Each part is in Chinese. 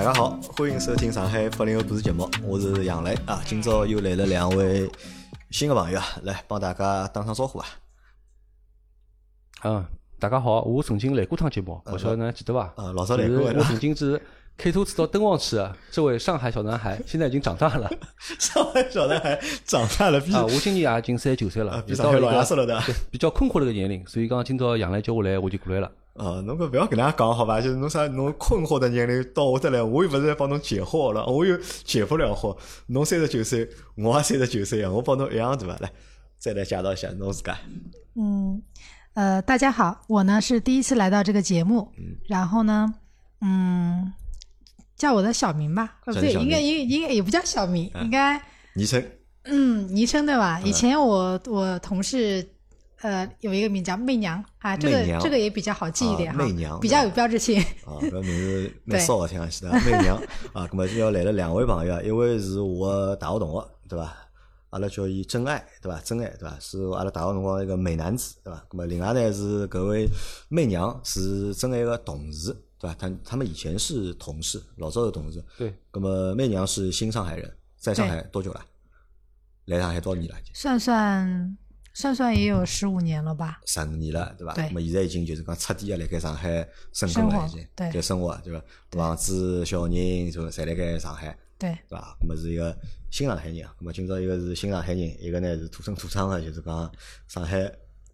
大家好，欢迎收听上海八零后故事节目，我是杨磊啊。今朝又来了两位新的朋友啊，来帮大家打声招呼啊。嗯，大家好，我曾经来过趟节目，勿晓得侬记得伐？啊，老早来过我曾经是开车子到灯旺去的，这位上海小男孩，现在已经长大了。上海小男孩长大了，啊，我今年也已经三十九岁了，比上海老爷子了的，比较困惑的一个年龄，所以讲今朝杨澜叫我来，我就过来了。啊，侬搿勿要跟大家讲好伐？就是侬啥侬困惑的年龄到我这来，我又勿是来帮侬解惑了，我又解不了惑。侬三十九岁，我也三十九岁啊，我帮侬一样对伐？来，再来介绍一下侬自家。嗯，呃，大家好，我呢是第一次来到这个节目，然后呢，嗯，叫我的小名吧，不对，应该应应该也不叫小名，应该昵称。嗯，昵称对吧？以前我我同事。呃，有一个名叫媚娘啊，这个这个也比较好记一点哈，媚娘比较有标志性。啊，搿名字蛮骚的，听上去的媚娘 啊。那么今朝来了两位朋友，一位是我大学同学，对伐？阿拉叫伊真爱，对伐？真爱，对伐？是阿拉大学辰光一个美男子，对伐？咁么另外呢是搿位媚娘是真爱个同事，对伐？他他们以前是同事，老早的同事。对。那么媚娘是新上海人，在上海多久了？来上海多少年了？算算。算算也有十五年了吧，十五年了，对吧？对。那么现在已经就是讲彻底的辣盖上海生根了，已经对生活，对吧？房子、小人就侪辣盖上海，对，对吧？那么是一个新上海人，那么今朝一个是新上海人，一个呢是土生土长的，就是讲上海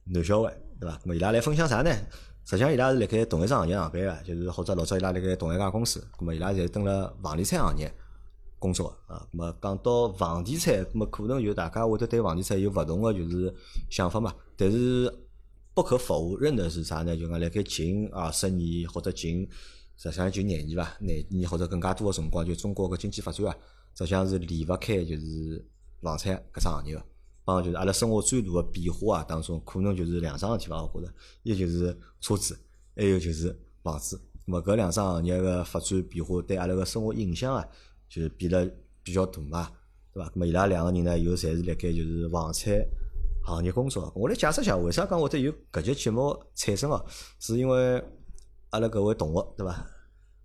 男小孩，对吧？那么伊拉来分享啥呢？实际上伊拉是辣盖同一只行业上班个，就是或者老早伊拉辣盖同一家公司，那么伊拉侪蹲了房地产行业。工作啊，咁么讲到房地产，咁么可能就大家会得对房地产有勿同个就是想法嘛。但是不可否认的是啥呢？就讲辣盖近二十年或者近实际上就廿年伐，廿年或者更加多个辰光，就中国个经济发展啊，实际上是离勿开就是房产搿只行业个。帮就是阿拉生活最大个变化啊当中，可能就是两桩事体伐，我觉着，一就是车子，还有就是房子。咁么搿两桩行业个发展变化对阿拉个生活影响啊。就是变了比较大嘛，对伐？那么伊拉两个人呢，又侪是辣盖就是房产行业工作。我来解释一下，为啥讲会得有搿节节目产生哦？是因为阿拉搿位同学，对伐？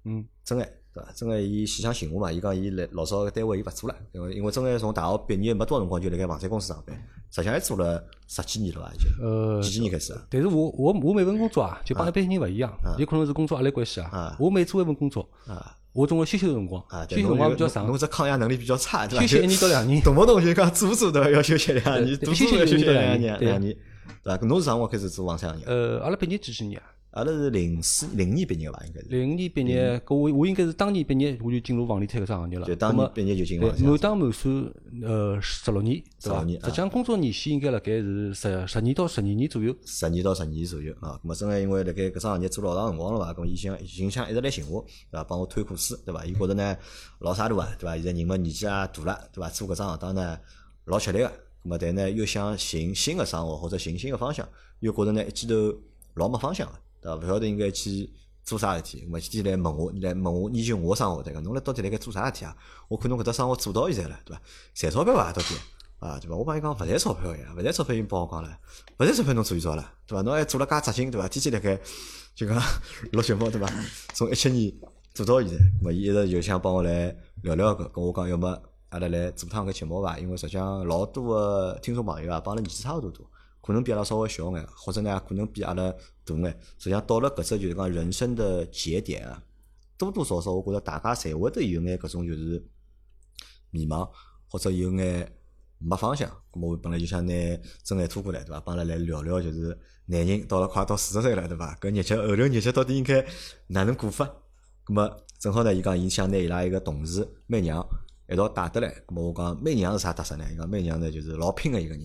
嗯，真爱，对伐？真个伊线上寻我嘛，伊讲伊来老早个单位伊勿做了，因为因为真个从大学毕业没多少辰光就辣盖房产公司上班，实际上还做了十几年了吧，已经。呃，几几年开始？但是我我我每份工作啊，就帮一般人勿一样，有可能是工作压力关系啊。我每做一份工作啊。我总归休息的辰光，休息辰光比较长。侬这抗压能力比较差，对伐？休息一年到两年，动不动就讲做做都要休息两年，做做要休息两年，两年，对伐？侬是啥辰光开始做房产行业？呃，阿拉毕业几几年啊？阿拉是零四零年毕业伐，应该是。零五年毕业，搿我我应该是当年毕业，我就进入房地产搿只行业了。就当年毕业就进入。满当满算，呃，十六年，对伐？实际上工作年限应该辣盖是十十年到十二年左右。十年到十二年左右啊，咁啊，正个因为辣盖搿只行业做老长辰光了嘛，咁伊想伊想一直来寻我，对伐？帮我推故事，对伐？伊觉着呢老啥路啊，对伐？现在人嘛年纪也大了，对伐？做搿只行当呢老吃力个，咁啊，但呢又想寻新个生活或者寻新个方向，又觉着呢一记头老没方向个。对伐？勿晓得应该去做啥事体，我天天来问我，来问我研究我生活，对个，侬来到底辣盖做啥事体啊？我看侬搿只生活做到现在了，对伐？赚钞票伐？到底啊，对伐？我帮伊讲勿赚钞票呀，勿赚钞票伊帮我讲了，勿赚钞票侬做一招了，对伐？侬还做了介扎劲，对伐？天天辣盖就讲 录节目，对伐？从一七年做到现在，咹伊一直就想帮我来聊聊搿，跟我讲要么阿拉来做趟搿节目伐？因为实际上老多个听众朋友啊，帮阿拉年纪差勿多多。可能比阿拉稍微小眼，或者呢，可能比阿拉大眼。实际上到了搿只就是讲人生的节点啊，多多少少我觉着大家侪会得有眼搿种就是迷茫，或者有眼没方向。咁么我本来就想拿真爱拖过来，对伐？帮阿拉来聊聊，就是男人到了快到四十岁了，对伐？搿日脚后头日脚到底应该哪能过法？咁么正好呢，伊讲伊想拿伊拉一个同事媚娘一道带得来。咁我讲媚娘是啥特色呢？伊讲媚娘呢就是老拼个一个人。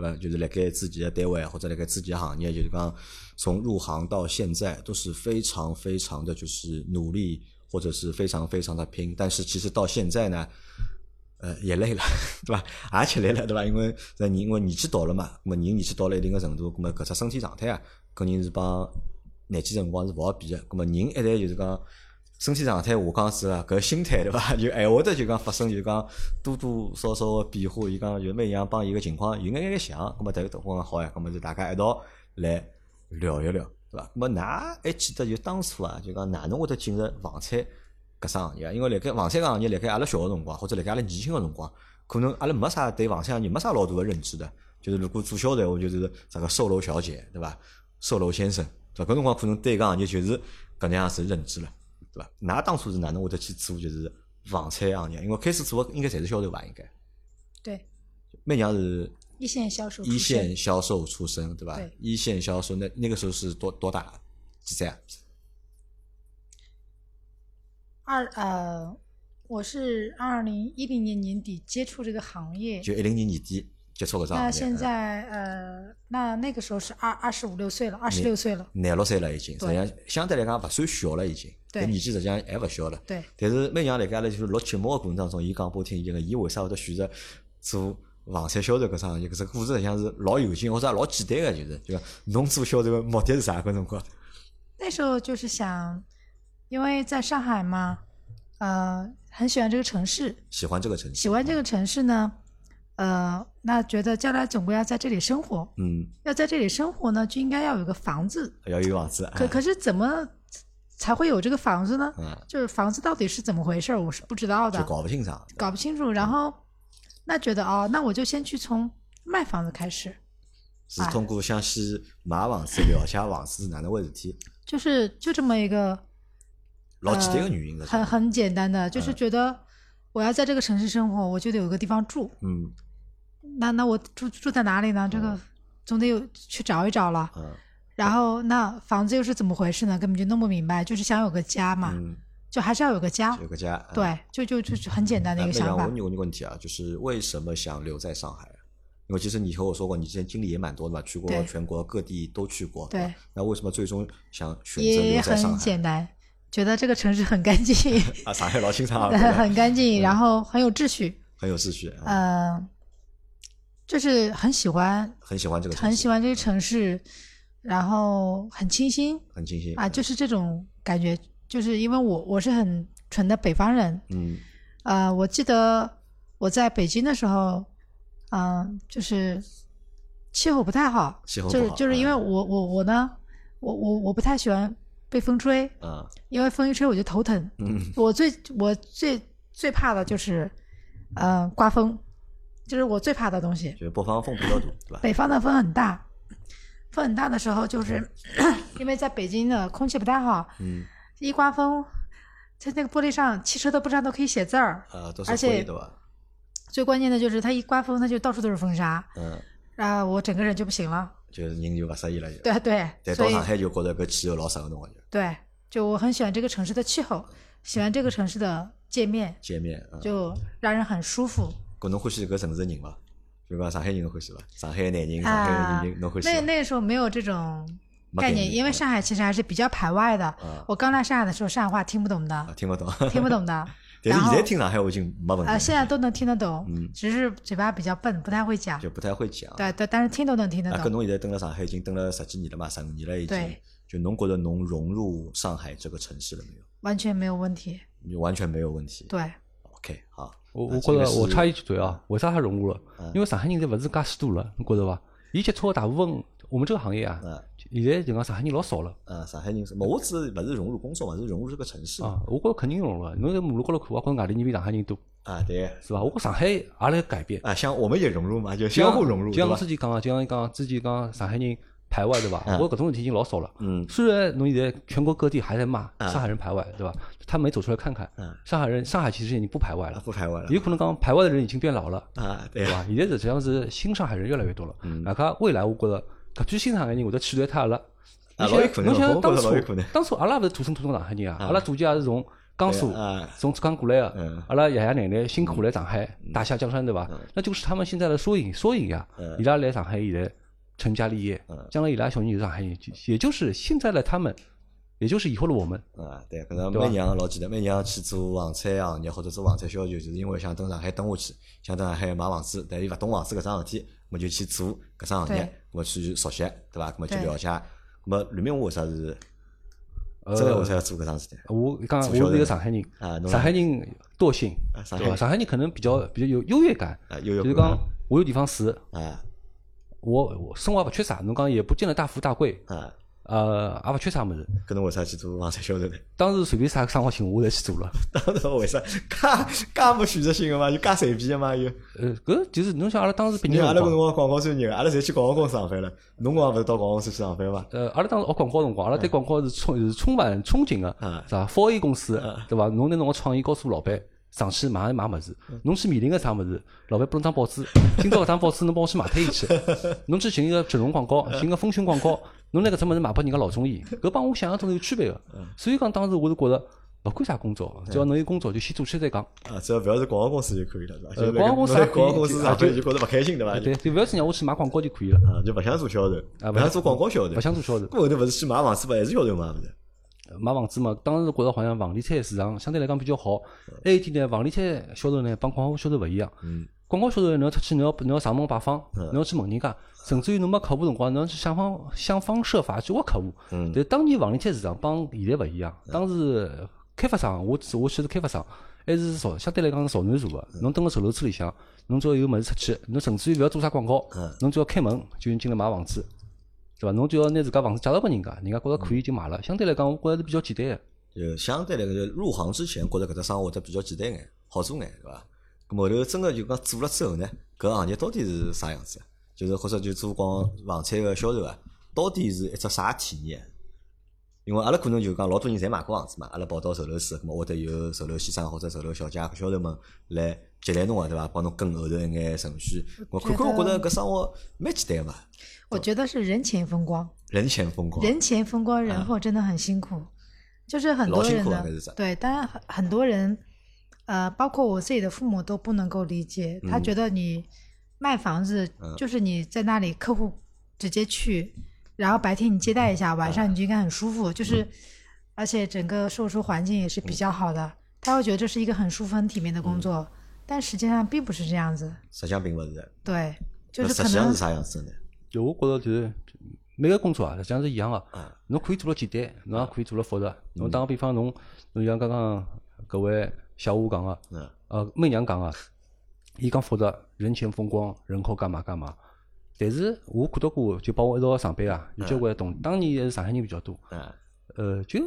对吧？就是辣盖自己的单位或者辣盖自己的行业，就是讲从入行到现在都是非常非常的就是努力，或者是非常非常的拼。但是其实到现在呢，呃，也累了，对吧？也吃累了，对吧？因为人因为年纪到了嘛，那么人年纪到了一定的程度，那么搿只身体状态啊，肯定是帮年纪辰光是勿好比的。那么人一旦就是讲。身体状态下降时啊，搿心态对伐？就还会得就讲发生就讲多多少少个变化。伊讲就每样帮伊个情况有眼眼像，咁么迭个我讲好呀，咁么就大家一道来聊一聊，对伐？咁么㑚还记得就当初啊，就讲哪能会得进入房产搿只行业，因为辣盖房产个行业，辣盖阿拉小个辰光，或者辣盖阿拉年轻个辰光，可能阿拉没啥对房产行业没啥老大个认知的。就是如果做销售，话，就是啥个售楼小姐，对伐？售楼先生，对伐？搿辰光可能对搿行业就是搿能样子认知了，对伐？㑚当初是哪能会得去做就是房产行业？因为开始做应该侪是销售吧？应该。对。妹娘是。一线销售。一线销售出身，对吧？对。一线销售，那那个时候是多多大？几岁啊？二呃，我是二零一零年年底接触这个行业，就一零年年底接触个啥？那现在呃，那那个时候是二二十五六岁了，二十六岁了，廿六岁了已经，实际上相对来讲勿算小了已经，对，年纪实际上还勿小了。对。但是每娘辣盖了就是录节目个过程当中，伊讲拨我听，伊个伊为啥会得选择做房产销售搿桩行业？搿只故事实际上是老有劲，或者老简单个，就是对伐？侬做销售个目的是啥？搿辰光？那时候就是想，因为在上海嘛。呃，很喜欢这个城市，喜欢这个城市，喜欢这个城市呢，呃，那觉得将来总归要在这里生活，嗯，要在这里生活呢，就应该要有个房子，要有房子，可可是怎么才会有这个房子呢？嗯，就是房子到底是怎么回事，我是不知道的，就搞不清楚，搞不清楚。然后那觉得哦，那我就先去从卖房子开始，是通过向西买房子了解房子是哪能回事体，就是就这么一个。老简单的原因，很很简单的，就是觉得我要在这个城市生活，我就得有个地方住。嗯，那那我住住在哪里呢？这个总得有去找一找了。嗯，然后那房子又是怎么回事呢？根本就弄不明白，就是想有个家嘛，就还是要有个家。有个家，对，就就就很简单的一个想法。我问你个问题啊，就是为什么想留在上海？因为其实你和我说过，你之前经历也蛮多的嘛，去过全国各地都去过。对，那为什么最终想选择留在上海？也很简单。觉得这个城市很干净 啊，上海老清爽，很干净，然后很有秩序，很有秩序。嗯，就是很喜欢，很喜欢这个，很喜欢这个城市，然后很清新，很清新啊，就是这种感觉。就是因为我我是很纯的北方人，嗯，呃，我记得我在北京的时候，嗯，就是气候不太好，气候就是就是因为我我我呢，我我我不太喜欢。被风吹，嗯，因为风一吹我就头疼，嗯，我最我最最怕的就是，嗯，刮风，就是我最怕的东西。就是北方风比较多，对吧？北方的风很大，风很大的时候，就是 因为在北京的空气不太好，嗯，一刮风，在那个玻璃上，汽车的玻璃上都可以写字儿，啊，都是而且吧？最关键的就是它一刮风，它就到处都是风沙，嗯，啊，我整个人就不行了。就是人就勿适意了，就对对，但到上海就觉得搿气候老适合侬个就。对，就我很喜欢这个城市的气候，喜欢这个城市的界面，界面就让人很舒服。搿侬欢喜搿城市人伐？就讲上海人侬欢喜伐？上海男人、上海人侬欢喜？那那个时候没有这种概念，因为上海其实还是比较排外的。我刚来上海的时候，上海话听不懂的，听不懂，听不懂的。但是现在听上海话已经没问题。呃，现在都能听得懂，只是嘴巴比较笨，不太会讲。就不太会讲。对对，但是听都能听得懂。跟侬现在蹲了上海已经蹲了十几年了嘛，十五年了已经。对。就侬觉得侬融入上海这个城市了没有？完全没有问题。你完全没有问题。对。OK，好。我我觉得我插一句嘴啊，为啥他融入了？因为上海人现在勿是介许多了，侬觉着伐？伊接触的大部分，我们这个行业啊。现在就讲上海人老少了。嗯，上海人是，我只是勿是融入工作嘛，是融入这个城市。啊，我觉着肯定融入了。侬在马路高头看，我觉着外地人比上海人多。啊，对，是吧？我觉上海也来改变。啊，像我们也融入嘛，就相互融入，就像我之前讲啊，就像讲之前讲上海人排外，对吧？我搿种问题已经老少了。嗯。虽然侬现在全国各地还在骂上海人排外，对吧？他没走出来看看。嗯。上海人，上海其实已经不排外了。不排外了。有可能讲排外的人已经变老了。啊，对吧？现在实际上是新上海人越来越多了。嗯。那看未来，我觉着搿批新上海人会得取代他了。侬想当初，当初阿拉勿是土生土长上海人啊，阿拉祖籍也是从江苏、从浙江过来的。阿拉爷爷奶奶辛苦来上海打下江山，对伐？那就是他们现在的缩影，缩影呀。伊拉来上海现在成家立业，将来伊拉小人就是上海人，也就是现在的他们，也就是以后的我们。啊，对，搿个每娘老记得，每娘去做房产行业或者做房产销售，就是因为想等上海等下去，想等上海买房子，但伊勿懂房子搿桩事体，么就去做搿桩行业，么去熟悉，对伐？么去了解。么吕明我为啥是？真个为啥要做搿桩事体？我刚我是一个上海人，上海人惰性，对伐？上海人可能比较比较有优越感，就是讲我有地方住，我我生活勿缺啥，侬讲也不见得大富大贵，呃，也勿缺啥物事。搿侬为啥去做房产销售呢？当时随便啥生活性，我侪去做了。当时为啥？介介没选择性个嘛，就介随便个嘛又。呃，搿就是侬想阿拉当时毕业，阿拉搿辰光广告专业个，阿拉侪去广告公司上班了。侬光勿是到广告公司去上班伐？呃，阿拉当时学广告辰光，阿拉对广告是充是充满憧憬个，是伐？福 A 公司对伐？侬拿侬个创意告诉老板。上去马上买物事，侬去面临个啥物事？老板拨侬张报纸，今朝搿张报纸侬帮我去卖脱伊去。侬去寻一个整容广告，寻个风讯广告，侬拿搿只物事卖拨人家老中医，搿帮我想象中是有区别个。所以讲当时我是觉着，勿管啥工作，只要侬有工作就先做起再讲。啊，只要勿要是广告公司就可以了，是吧？呃，广告公司广告公司上班就觉着勿开心，对伐？对，就勿要是让我去买广告就可以了。啊，就勿想做销售，啊，勿想做广告销售，勿想做销售。后头勿是去买房子嘛，还是销售嘛，勿是？买房子嘛，当时觉着好像房地产市场相对来讲比较好。还有一点呢，房地产销售呢，帮广告销售勿一样。广告销售侬要出去，侬要侬要上门拜访，侬要去问人家，甚至于侬没客户辰光，侬去想方想方设法去挖客户。但当年房地产市场帮现在勿一样。当时开发商，我我去是开发商，还是朝相对来讲是朝南做个。侬蹲个售楼处里向，侬只要有物事出去，侬甚至于勿要做啥广告，侬只要开门就进来买房子。对伐？侬就要拿自家房子介绍拨人家，人家觉着可以就买了。相对来讲，我觉着是比较简单个。就相对来讲，就入行之前觉着搿只生活得比较简单眼，好做眼，对伐？咾后头真个就讲做了之后呢，搿行业到底是啥样子？就是或者就做光房产个销售啊，到底是一只啥体验？因为阿拉可能就讲老多人侪买过房子嘛，阿拉跑到售楼处，咾会得有售楼先生或者售楼小姐、销售们来接待侬个，对伐？帮侬跟后头一眼程序。我看看，我觉着搿生活蛮简单嘛。我觉得是人前风光，人前风光，人前风光，人后真的很辛苦，就是很多人的对，当然很很多人，呃，包括我自己的父母都不能够理解，他觉得你卖房子就是你在那里客户直接去，然后白天你接待一下，晚上你就应该很舒服，就是而且整个售出环境也是比较好的，他会觉得这是一个很舒服、很体面的工作，但实际上并不是这样子，实际上并不是，对，就是实际上是啥样子呢？就我觉着就是每个工作啊，实际上是一样个。侬可以做了简单，侬也可以做了复杂。侬打个比方，侬侬像刚刚搿位小吴讲个，呃，媚娘讲个，伊讲复杂，人前风光，人后干嘛干嘛。但是我看到过，就帮我一道上班啊，有交关同当年是上海人比较多。呃，就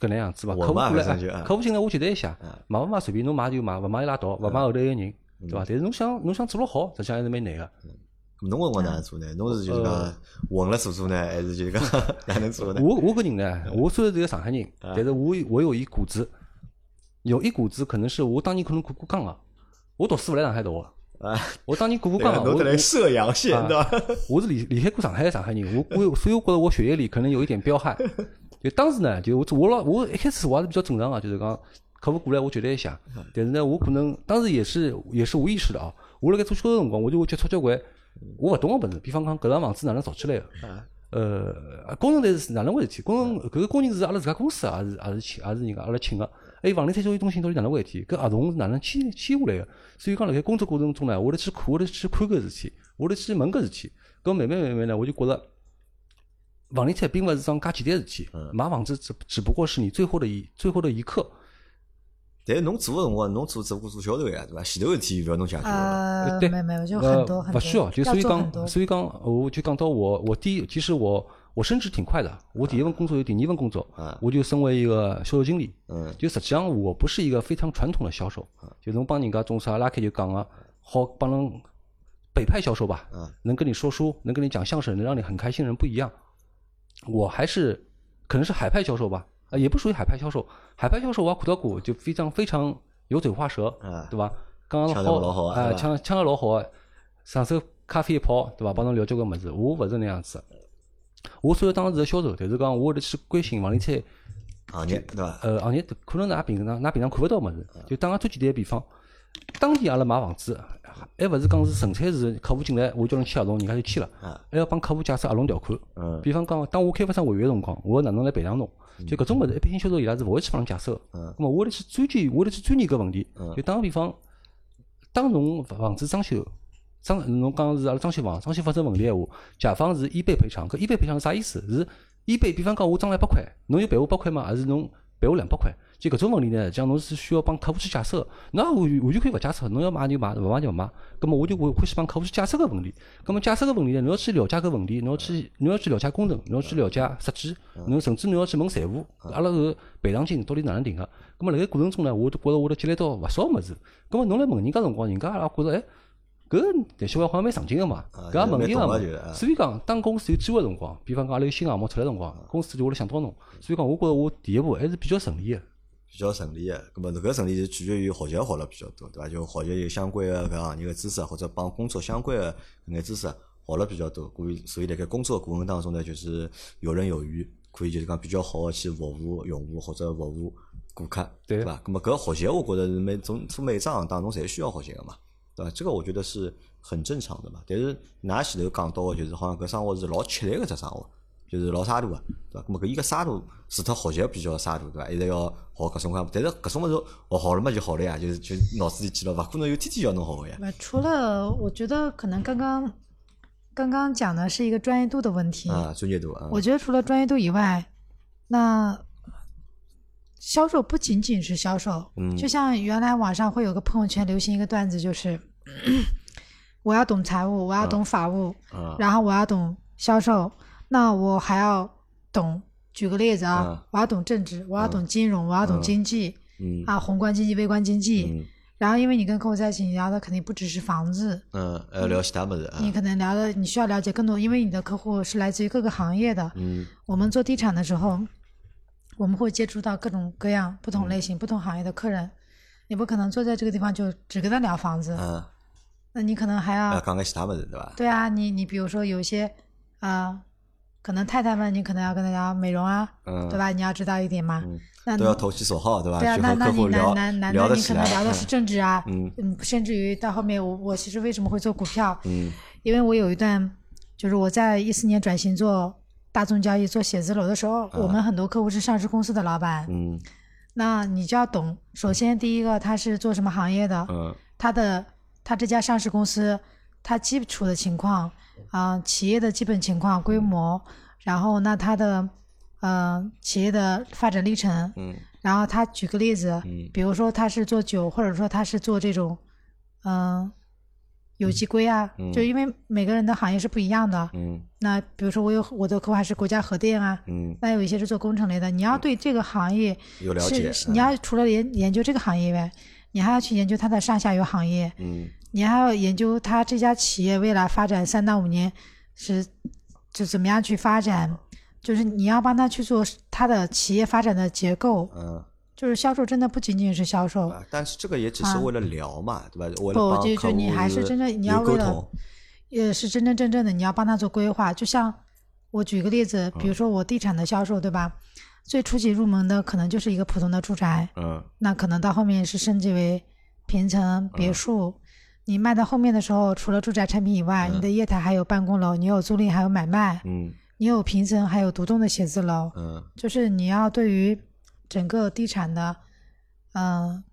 搿能样子伐？客户过来，客户进来我接待一下，买勿买随便侬买就买，勿买就拉倒，勿买后头还有人，对伐？但是侬想侬想做了好，实际上还是蛮难个。侬问我哪能做呢？侬是就是讲混了做做呢，还是就是讲 哪能做呢？我我个人呢，我虽然是个上海人，但是我我有一股子，有一股子可能是我当年可能过过江啊。我读书勿来上海读啊，我当年过过江，我来射阳县对伐？我是离离开过上海的上海人，我我所以我觉得我血液里可能有一点彪悍。就当时呢，就我我老我一开始我还是比较正常啊，就是讲客户过来我接待一下，但是呢，我可能当时也是也是无意识的啊。我辣盖做销售辰光，我就会接触交关。我勿懂个物事，比方讲搿幢房子哪能造起来个？呃，工程队是哪能回事体？工程搿个工人是阿拉自家公司，还是还是请还是人家阿拉请个？还有房地产交易中心到底哪能回事体？搿合同是哪能签签下来个？所以讲辣盖工作过程中呢，我得去看，我得去看搿事体，我得去问搿事体。搿慢慢慢慢呢，我就觉着房地产并勿是桩介简单事体，买房子只只不过是你最后的一最后的一刻。但是侬做个辰光，侬做只不过做销售呀，对伐？前头事体勿要侬解决呃，对，没没有，就很多很多。勿需要，就所以讲，所以讲，我就讲到我，我第一，其实我我升职挺快的。我第一份工作有第二份工作，我就升为一个销售经理。嗯，就实际上我不是一个非常传统的销售，就侬帮人家种啥拉开就讲个，好帮人北派销售吧。嗯，能跟你说书，能跟你讲相声，能让你很开心，人不一样。我还是可能是海派销售吧。啊，也不属于海派销售。海派销售我也看到过，就非常非常油嘴滑舌，对伐？刚刚好，啊，抢抢个老好，上手咖啡一泡，对伐？帮侬聊交关物事。我勿是那样子。我虽然当时是销售，但是讲我得去关心房地产行业，对伐？呃，行业可能㑚平常㑚平常看勿到物事。就打个最简单个比方，当地阿拉买房子，还勿是讲是纯粹是客户进来，我叫侬签合同，人家就签了，还要帮客户解释合同条款。比方讲，当我开发商违约个辰光，我哪能来赔偿侬？就搿种物事，一般性销售伊拉是勿会去帮侬解释个。嗯。咾么，我得去钻研，我得去钻研搿问题。嗯。就打个比方，当侬房子装修，装侬讲是阿拉装修房，装修发生问题闲话，甲方是一倍赔偿。搿一倍赔偿是啥意思？是一倍，比方讲我装了一百块，侬有赔我百块吗？还是侬赔我两百块？就搿种问题呢，讲侬是需要帮客户去解释个，那完完全可以勿解释，侬要买就买，勿买就勿买。葛么我就会欢喜帮客户去解释搿问题。葛么解释搿问题呢，侬要去了解搿问题，侬要去侬要去了解工程，侬要去了解设计，侬甚至侬要去问财务，阿拉搿赔偿金到底哪能定个？葛么辣盖过程中呢，我都觉着我都积累到勿少物事。葛么侬来问人家辰光，人家也觉着哎。搿但小王好像蛮上进个嘛，搿也问题个嘛。所以讲，当公司有机会辰光，比方讲阿拉有新项目出来辰光，公司就会来想到侬。所以讲，我觉着我第一步还是比较顺利个。比较顺利个，搿么搿顺利是取决于学习学了比较多，对伐？就学习有相关个搿行业个知识，或者帮工作相关个搿眼知识学了比较多。所以，所以辣盖工作过程当中呢，就是游刃有余，可以就是讲比较好个去服务用户或者服务顾客，对伐？搿么搿学习，我觉着是每从做每一桩当中侪需要学习个嘛。对伐？这个我觉得是很正常的嘛。但是㑚前头讲到个，就是好像搿生活是老吃力个只生活，就是老沙土个，对伐？咾么搿伊个沙土除脱学习比较沙土，对伐？一直要学各种各样，但是搿种物事学好了嘛就好了呀，就是就脑子里记牢，勿可能有天天要侬好个呀。除了我觉得可能刚刚刚刚讲的是一个专业度的问题啊，专业度啊。我觉得除了专业度以外，那销售不仅仅是销售，嗯，就像原来网上会有个朋友圈流行一个段子，就是。我要懂财务，我要懂法务，然后我要懂销售，那我还要懂。举个例子啊，我要懂政治，我要懂金融，我要懂经济，啊，宏观经济、微观经济。然后，因为你跟客户在一起，你聊的肯定不只是房子，嗯，要聊其他么子。你可能聊的，你需要了解更多，因为你的客户是来自于各个行业的。嗯，我们做地产的时候，我们会接触到各种各样、不同类型、不同行业的客人，你不可能坐在这个地方就只跟他聊房子。嗯。那你可能还要讲个其他么子，对吧？对啊，你你比如说有些啊，可能太太们，你可能要跟他聊美容啊，对吧？你要知道一点嘛。那都要投其所好，对吧？对啊，那那你男男男的，你可能聊的是政治啊，嗯嗯，甚至于到后面，我我其实为什么会做股票？嗯，因为我有一段，就是我在一四年转型做大宗交易、做写字楼的时候，我们很多客户是上市公司的老板，嗯，那你就要懂，首先第一个他是做什么行业的，嗯，他的。他这家上市公司，它基础的情况啊，企业的基本情况、规模，然后那它的呃企业的发展历程，嗯，然后他举个例子，嗯，比如说他是做酒，或者说他是做这种嗯有机硅啊，就因为每个人的行业是不一样的，嗯，那比如说我有我的客户还是国家核电啊，嗯，那有一些是做工程类的，你要对这个行业有了解，你要除了研研究这个行业以外，你还要去研究它的上下游行业，嗯。你还要研究他这家企业未来发展三到五年是就怎么样去发展，就是你要帮他去做他的企业发展的结构。嗯，就是销售真的不仅仅是销售，但是这个也只是为了聊嘛，对吧？为了不，就就你还是真正你要为了，也是真真正正的你要帮他做规划。就像我举个例子，比如说我地产的销售，对吧？最初级入门的可能就是一个普通的住宅，嗯，那可能到后面是升级为平层别墅。你卖到后面的时候，除了住宅产品以外，你的业态还有办公楼，你有租赁，还有买卖，嗯，你有平层，还有独栋的写字楼，嗯，就是你要对于整个地产的，嗯，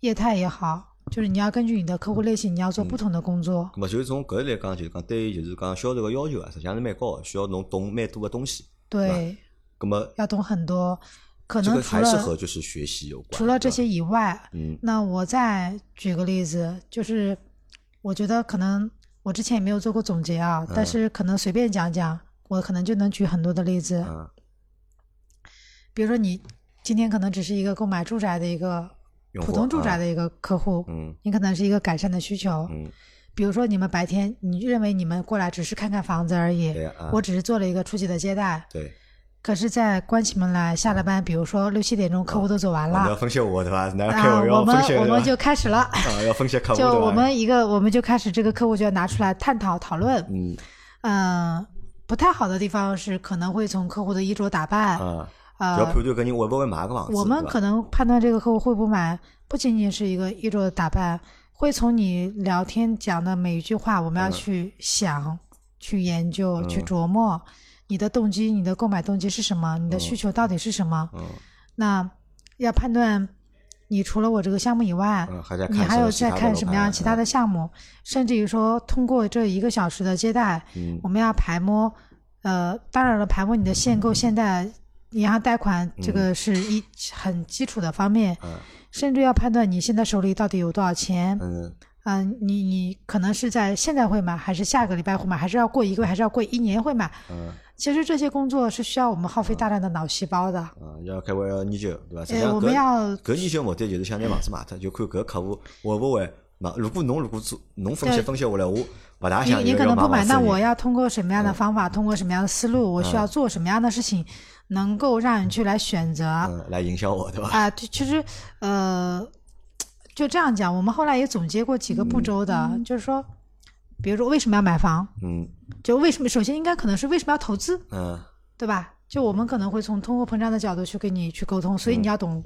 业态也好，就是你要根据你的客户类型，你要做不同的工作。那么就是从搿来讲，就是讲对于就是讲销售个要求啊，实际上是蛮高，需要侬懂蛮多个东西。对。那么要懂很多。可能还是和就是学习有关，除了这些以外，嗯，那我再举个例子，就是我觉得可能我之前也没有做过总结啊，但是可能随便讲讲，我可能就能举很多的例子。嗯，比如说你今天可能只是一个购买住宅的一个普通住宅的一个客户，嗯，你可能是一个改善的需求，嗯，比如说你们白天你认为你们过来只是看看房子而已，我只是做了一个初级的接待，对。可是，在关起门来，下了班，比如说六七点钟，客户都走完了，要分析我对吧？啊，我们我们就开始了，啊，要分析客户，就我们一个，我们就开始这个客户就要拿出来探讨讨论。嗯，嗯，不太好的地方是可能会从客户的衣着打扮，啊，要判断个人会不会买个房子。我们可能判断这个客户会不会买，不仅仅是一个衣着的打扮，会从你聊天讲的每一句话，我们要去想、去研究、去琢磨。你的动机，你的购买动机是什么？你的需求到底是什么？嗯，那要判断，你除了我这个项目以外，你还有在看什么样其他的项目？甚至于说，通过这一个小时的接待，我们要排摸，呃，当然了，排摸你的限购、限贷银行贷款这个是一很基础的方面，甚至要判断你现在手里到底有多少钱。嗯，嗯，你你可能是在现在会买，还是下个礼拜会买，还是要过一个月，还是要过一年会买？嗯，其实这些工作是需要我们耗费大量的脑细胞的。嗯，要开会要研究，对吧？哎，我们要搿研究目的就是想拿房子卖脱，就看搿客户会不会买。如果侬如果做侬分析分析下来，我。你你可能不买，那我要通过什么样的方法，通过什么样的思路，我需要做什么样的事情，能够让人去来选择，来影响我，对吧？啊，其实呃，就这样讲，我们后来也总结过几个步骤的，就是说，比如说为什么要买房，嗯，就为什么，首先应该可能是为什么要投资，嗯，对吧？就我们可能会从通货膨胀的角度去跟你去沟通，所以你要懂。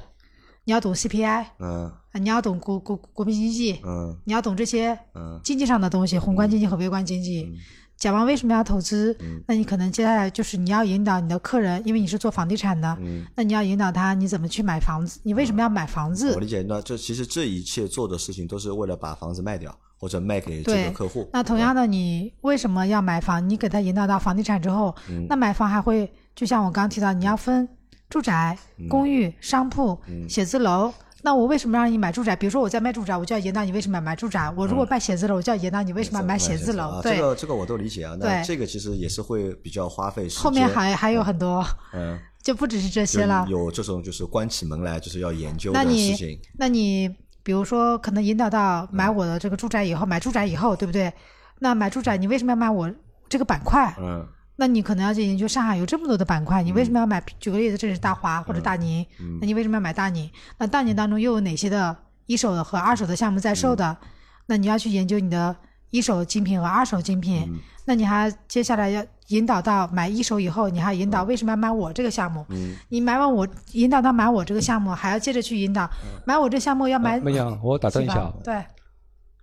你要懂 CPI，嗯，你要懂国国国民经济，嗯，你要懂这些经济上的东西，宏观经济和微观经济。讲完为什么要投资，那你可能接下来就是你要引导你的客人，因为你是做房地产的，那你要引导他你怎么去买房子，你为什么要买房子？我理解，那这其实这一切做的事情都是为了把房子卖掉或者卖给这个客户。那同样的，你为什么要买房？你给他引导到房地产之后，那买房还会就像我刚刚提到，你要分。住宅、公寓、商铺、写字楼，那我为什么让你买住宅？比如说我在卖住宅，我就要引导你为什么要买住宅；我如果卖写字楼，我就要引导你为什么要买写字楼。对，这个这个我都理解啊。那这个其实也是会比较花费时间。后面还还有很多，嗯，就不只是这些了。有这种就是关起门来就是要研究的事情。那你比如说可能引导到买我的这个住宅以后，买住宅以后，对不对？那买住宅你为什么要买我这个板块？嗯。那你可能要去研究上海有这么多的板块，你为什么要买？举个例子，这是大华或者大宁，那你为什么要买大宁？那大宁当中又有哪些的一手的和二手的项目在售的？那你要去研究你的一手精品和二手精品。那你还接下来要引导到买一手以后，你还引导为什么要买我这个项目？你买完我引导到买我这个项目，还要接着去引导买我这项目要买。没讲，我打断一下。对。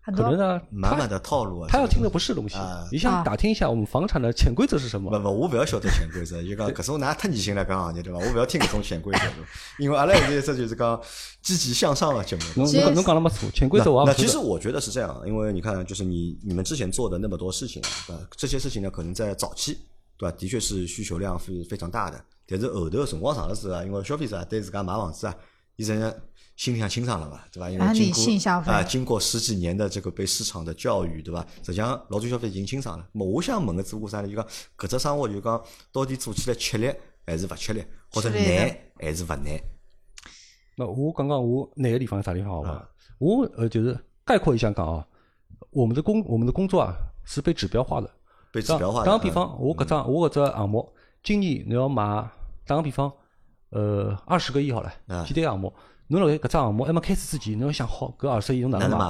可能呢，满满的套路啊！他要听的不是东西，你想打听一下我们房产的潜规则是什么？不不，我不要晓得潜规则，就讲搿种拿太年轻了讲行业对吧？我不要听搿种潜规则，因为阿拉现在这就是讲积极向上的节目。侬侬侬讲了没错，潜规则我那其实我觉得是这样，因为你看，就是你你们之前做的那么多事情啊，这些事情呢，可能在早期对吧，的确是需求量是非常大的，但是后头辰光长了之后啊，因为消费者对自家买房子啊，伊在。心里向清爽了嘛，对吧？因为经过啊，经过十几年的这个被市场的教育，对吧？实际上老多消费已经清爽了。我想问个只顾啥呢？就讲搿只生活就讲到底做起来吃力还是勿吃力，或者难还是勿难？那我刚刚我哪个地方啥地方好吧？我呃就是概括一下讲啊，我们的工我们的工作啊是被指标化的，被指标化的。打个比方，我搿张我搿只项目，今年你要买，打个比方，呃二十个亿好了，几单项目。侬辣盖搿只项目还没开始之前，侬要想好搿二十亿侬哪能买？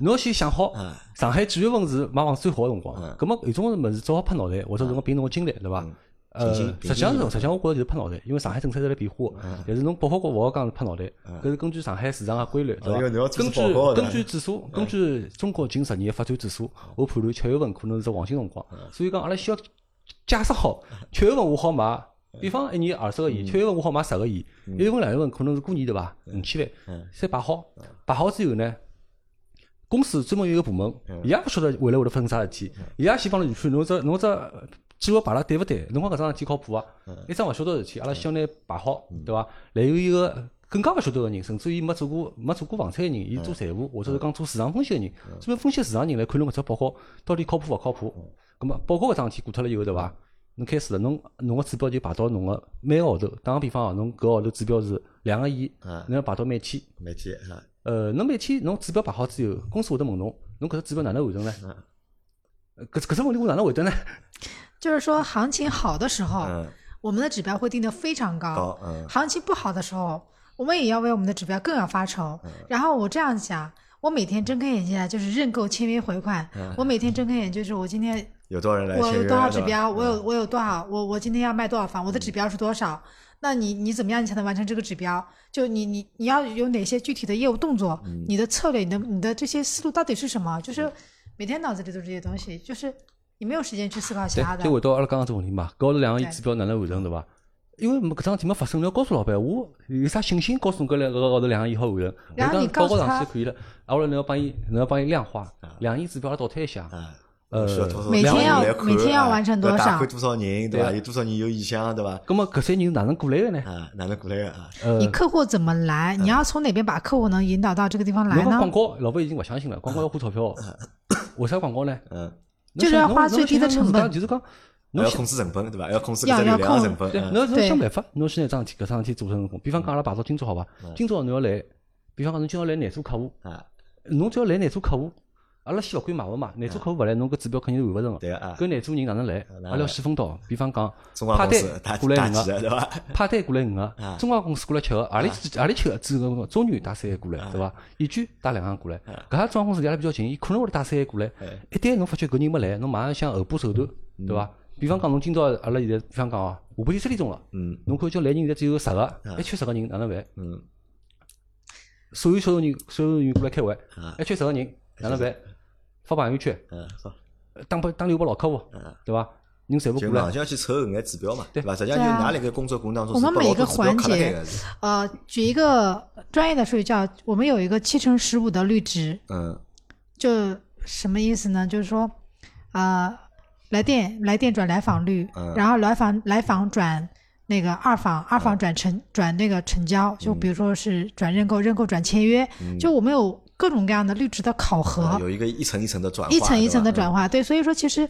侬要先想好，上海几月份是买房子最好个辰光？搿么有种物事只好拍脑袋，或者侬凭侬个经历，对伐？呃，实际上是，实际上我觉着就是拍脑袋，因为上海政策在辣变化。但是侬不好讲，勿好讲是拍脑袋，搿是根据上海市场个规律，对伐？根据根据指数，根据中国近十年发展指数，我判断七月份可能是只黄金辰光。所以讲，阿拉需要假设好，七月份我好买。比方一年二十个亿，七月份我好买十个亿，一月份、两月份可能是过年对伐？五千万，先摆好，摆好之后呢，公司专门有一个部门，伊也勿晓得未来会得发生啥事体，伊也先帮侬预判，侬只侬只计划摆了对勿对？侬讲搿桩事体靠谱伐？一桩勿晓得事体，阿拉先拿摆好，对伐？然后一个更加勿晓得个人，甚至于没做过没做过房产个人，伊做财务或者是讲做市场分析个人，专门分析市场人来看侬搿只报告到底靠谱勿靠谱？咁么报告搿桩事体过脱了以后，对伐？侬开始了，侬侬个指标就排到侬个每个号头。打个比方哦，侬搿号头指标是两个亿，侬要排到每天。每天呃，侬每天侬指标排好之后，公司会得问侬，侬搿只指标哪能完成呢？搿搿只问题我哪能回答呢？就是说，行情好的时候，我们的指标会定得非常高。嗯行情不好的时候，我们也要为我们的指标更要发愁。然后我这样想，我每天睁开眼睛啊就是认购、签约、回款。我每天睁开眼就是我今天。有多少人来我有多少指标？我有我有多少？我我今天要卖多少房？我的指标是多少？那你你怎么样？你才能完成这个指标？就你你你要有哪些具体的业务动作？你的策略，你的你的这些思路到底是什么？就是每天脑子里都是这些东西，就是你没有时间去思考其他的。就回到阿拉刚刚这问题嘛，搞了两个亿指标哪能完成对吧？因为没搿桩事体没发生，你要告诉老板，我有啥信心告诉侬搿两个号头两个亿好完成？然后你告诉他就可以了。啊，我来侬要帮伊，侬要帮伊量化，两亿指标倒推一下。呃，每天要每天要完成多少？多少人，对吧？有多少人有意向，对吧？那么搿些人哪能过来的呢？啊，哪能过来的啊？你客户怎么来？你要从哪边把客户能引导到这个地方来呢？广告，老板已经勿相信了，广告要花钞票，为啥广告呢？嗯，就是要花最低的成本，就是讲。要控制成本，对伐？要控制搿只流量成本。对，侬要想办法，侬现在桩事体，搿桩事体做成功。比方讲，阿拉排到今朝好伐？今朝侬要来，比方讲侬今朝来廿组客户，啊，侬只要来廿组客户，阿拉先勿管买勿买，廿组客户勿来，侬搿指标肯定是完勿成个。对啊。搿廿组人哪能来？阿拉要细分到，比方讲，派单过来五个，派单过来五个，中华公司过来七个，阿里阿里七个，只个中原带三个过来，对伐？易居带两个过来，搿家中华公司离阿拉比较近，伊可能会得带三个过来。一旦侬发觉搿人没来，侬马上想后补手段，对伐？比方讲，侬今朝阿拉现在，比方讲哦，下半天十点钟了，嗯，侬看叫来人现在只有十个，还缺十个人，哪能办？嗯，所有销售人、销售人员过来开会，还缺十个人，哪能办？发朋友圈，嗯，好，打拨打电话拨老客户，对伐？人全部过来，就上去凑搿眼指标嘛，对。伐？实际上就拿那个工作过程当中，我们每一个环节，呃，举一个专业的术语叫，我们有一个七乘十五的绿值，嗯，就什么意思呢？就是说，啊。来电来电转来访率，然后来访来访转那个二访二访转成转那个成交，就比如说是转认购认购转签约，就我们有各种各样的绿植的考核，有一个一层一层的转化，一层一层的转化，对，所以说其实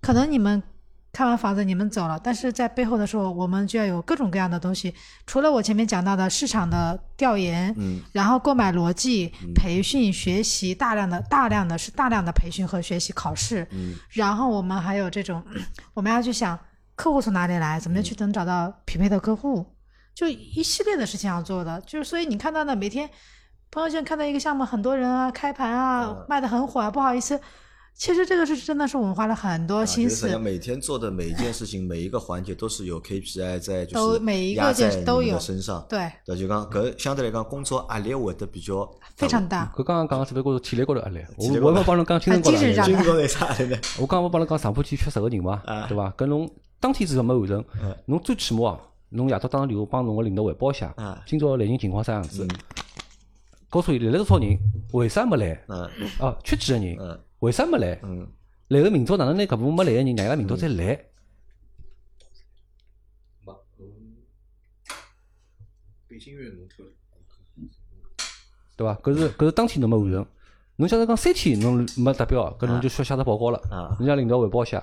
可能你们。看完房子你们走了，但是在背后的时候，我们就要有各种各样的东西。除了我前面讲到的市场的调研，嗯，然后购买逻辑、培训、学习，大量的、大量的是大量的培训和学习考试，嗯，然后我们还有这种，我们要去想客户从哪里来，怎么样去能找到匹配的客户，就一系列的事情要做的。就是所以你看到的每天朋友圈看到一个项目，很多人啊，开盘啊，卖的很火啊，不好意思。其实这个是真的是我们花了很多心思。每天做的每一件事情，每一个环节都是有 KPI 在，就是压在你的身上。对，那就讲搿相对来讲工作压力会得比较非常大。搿刚刚讲个只不过是体力高头压力，我我没帮侬讲精神高头压力。精神高头啥的呢？我刚我帮侬讲上半天缺十个人嘛，对伐？搿侬当天至少没完成，侬最起码侬夜到打个电话帮侬个领导汇报一下，今朝来人情况啥样子？告诉伊来了多少人？为啥没来？哦，缺几个人？为啥没来？嗯，然后明朝哪能拿搿部分没来个人，让伊拉明朝再来？北京月侬对伐？搿是搿是当天侬没完成。侬假使讲三天侬没达标，搿侬就需要写只报告了。人家领导汇报一下，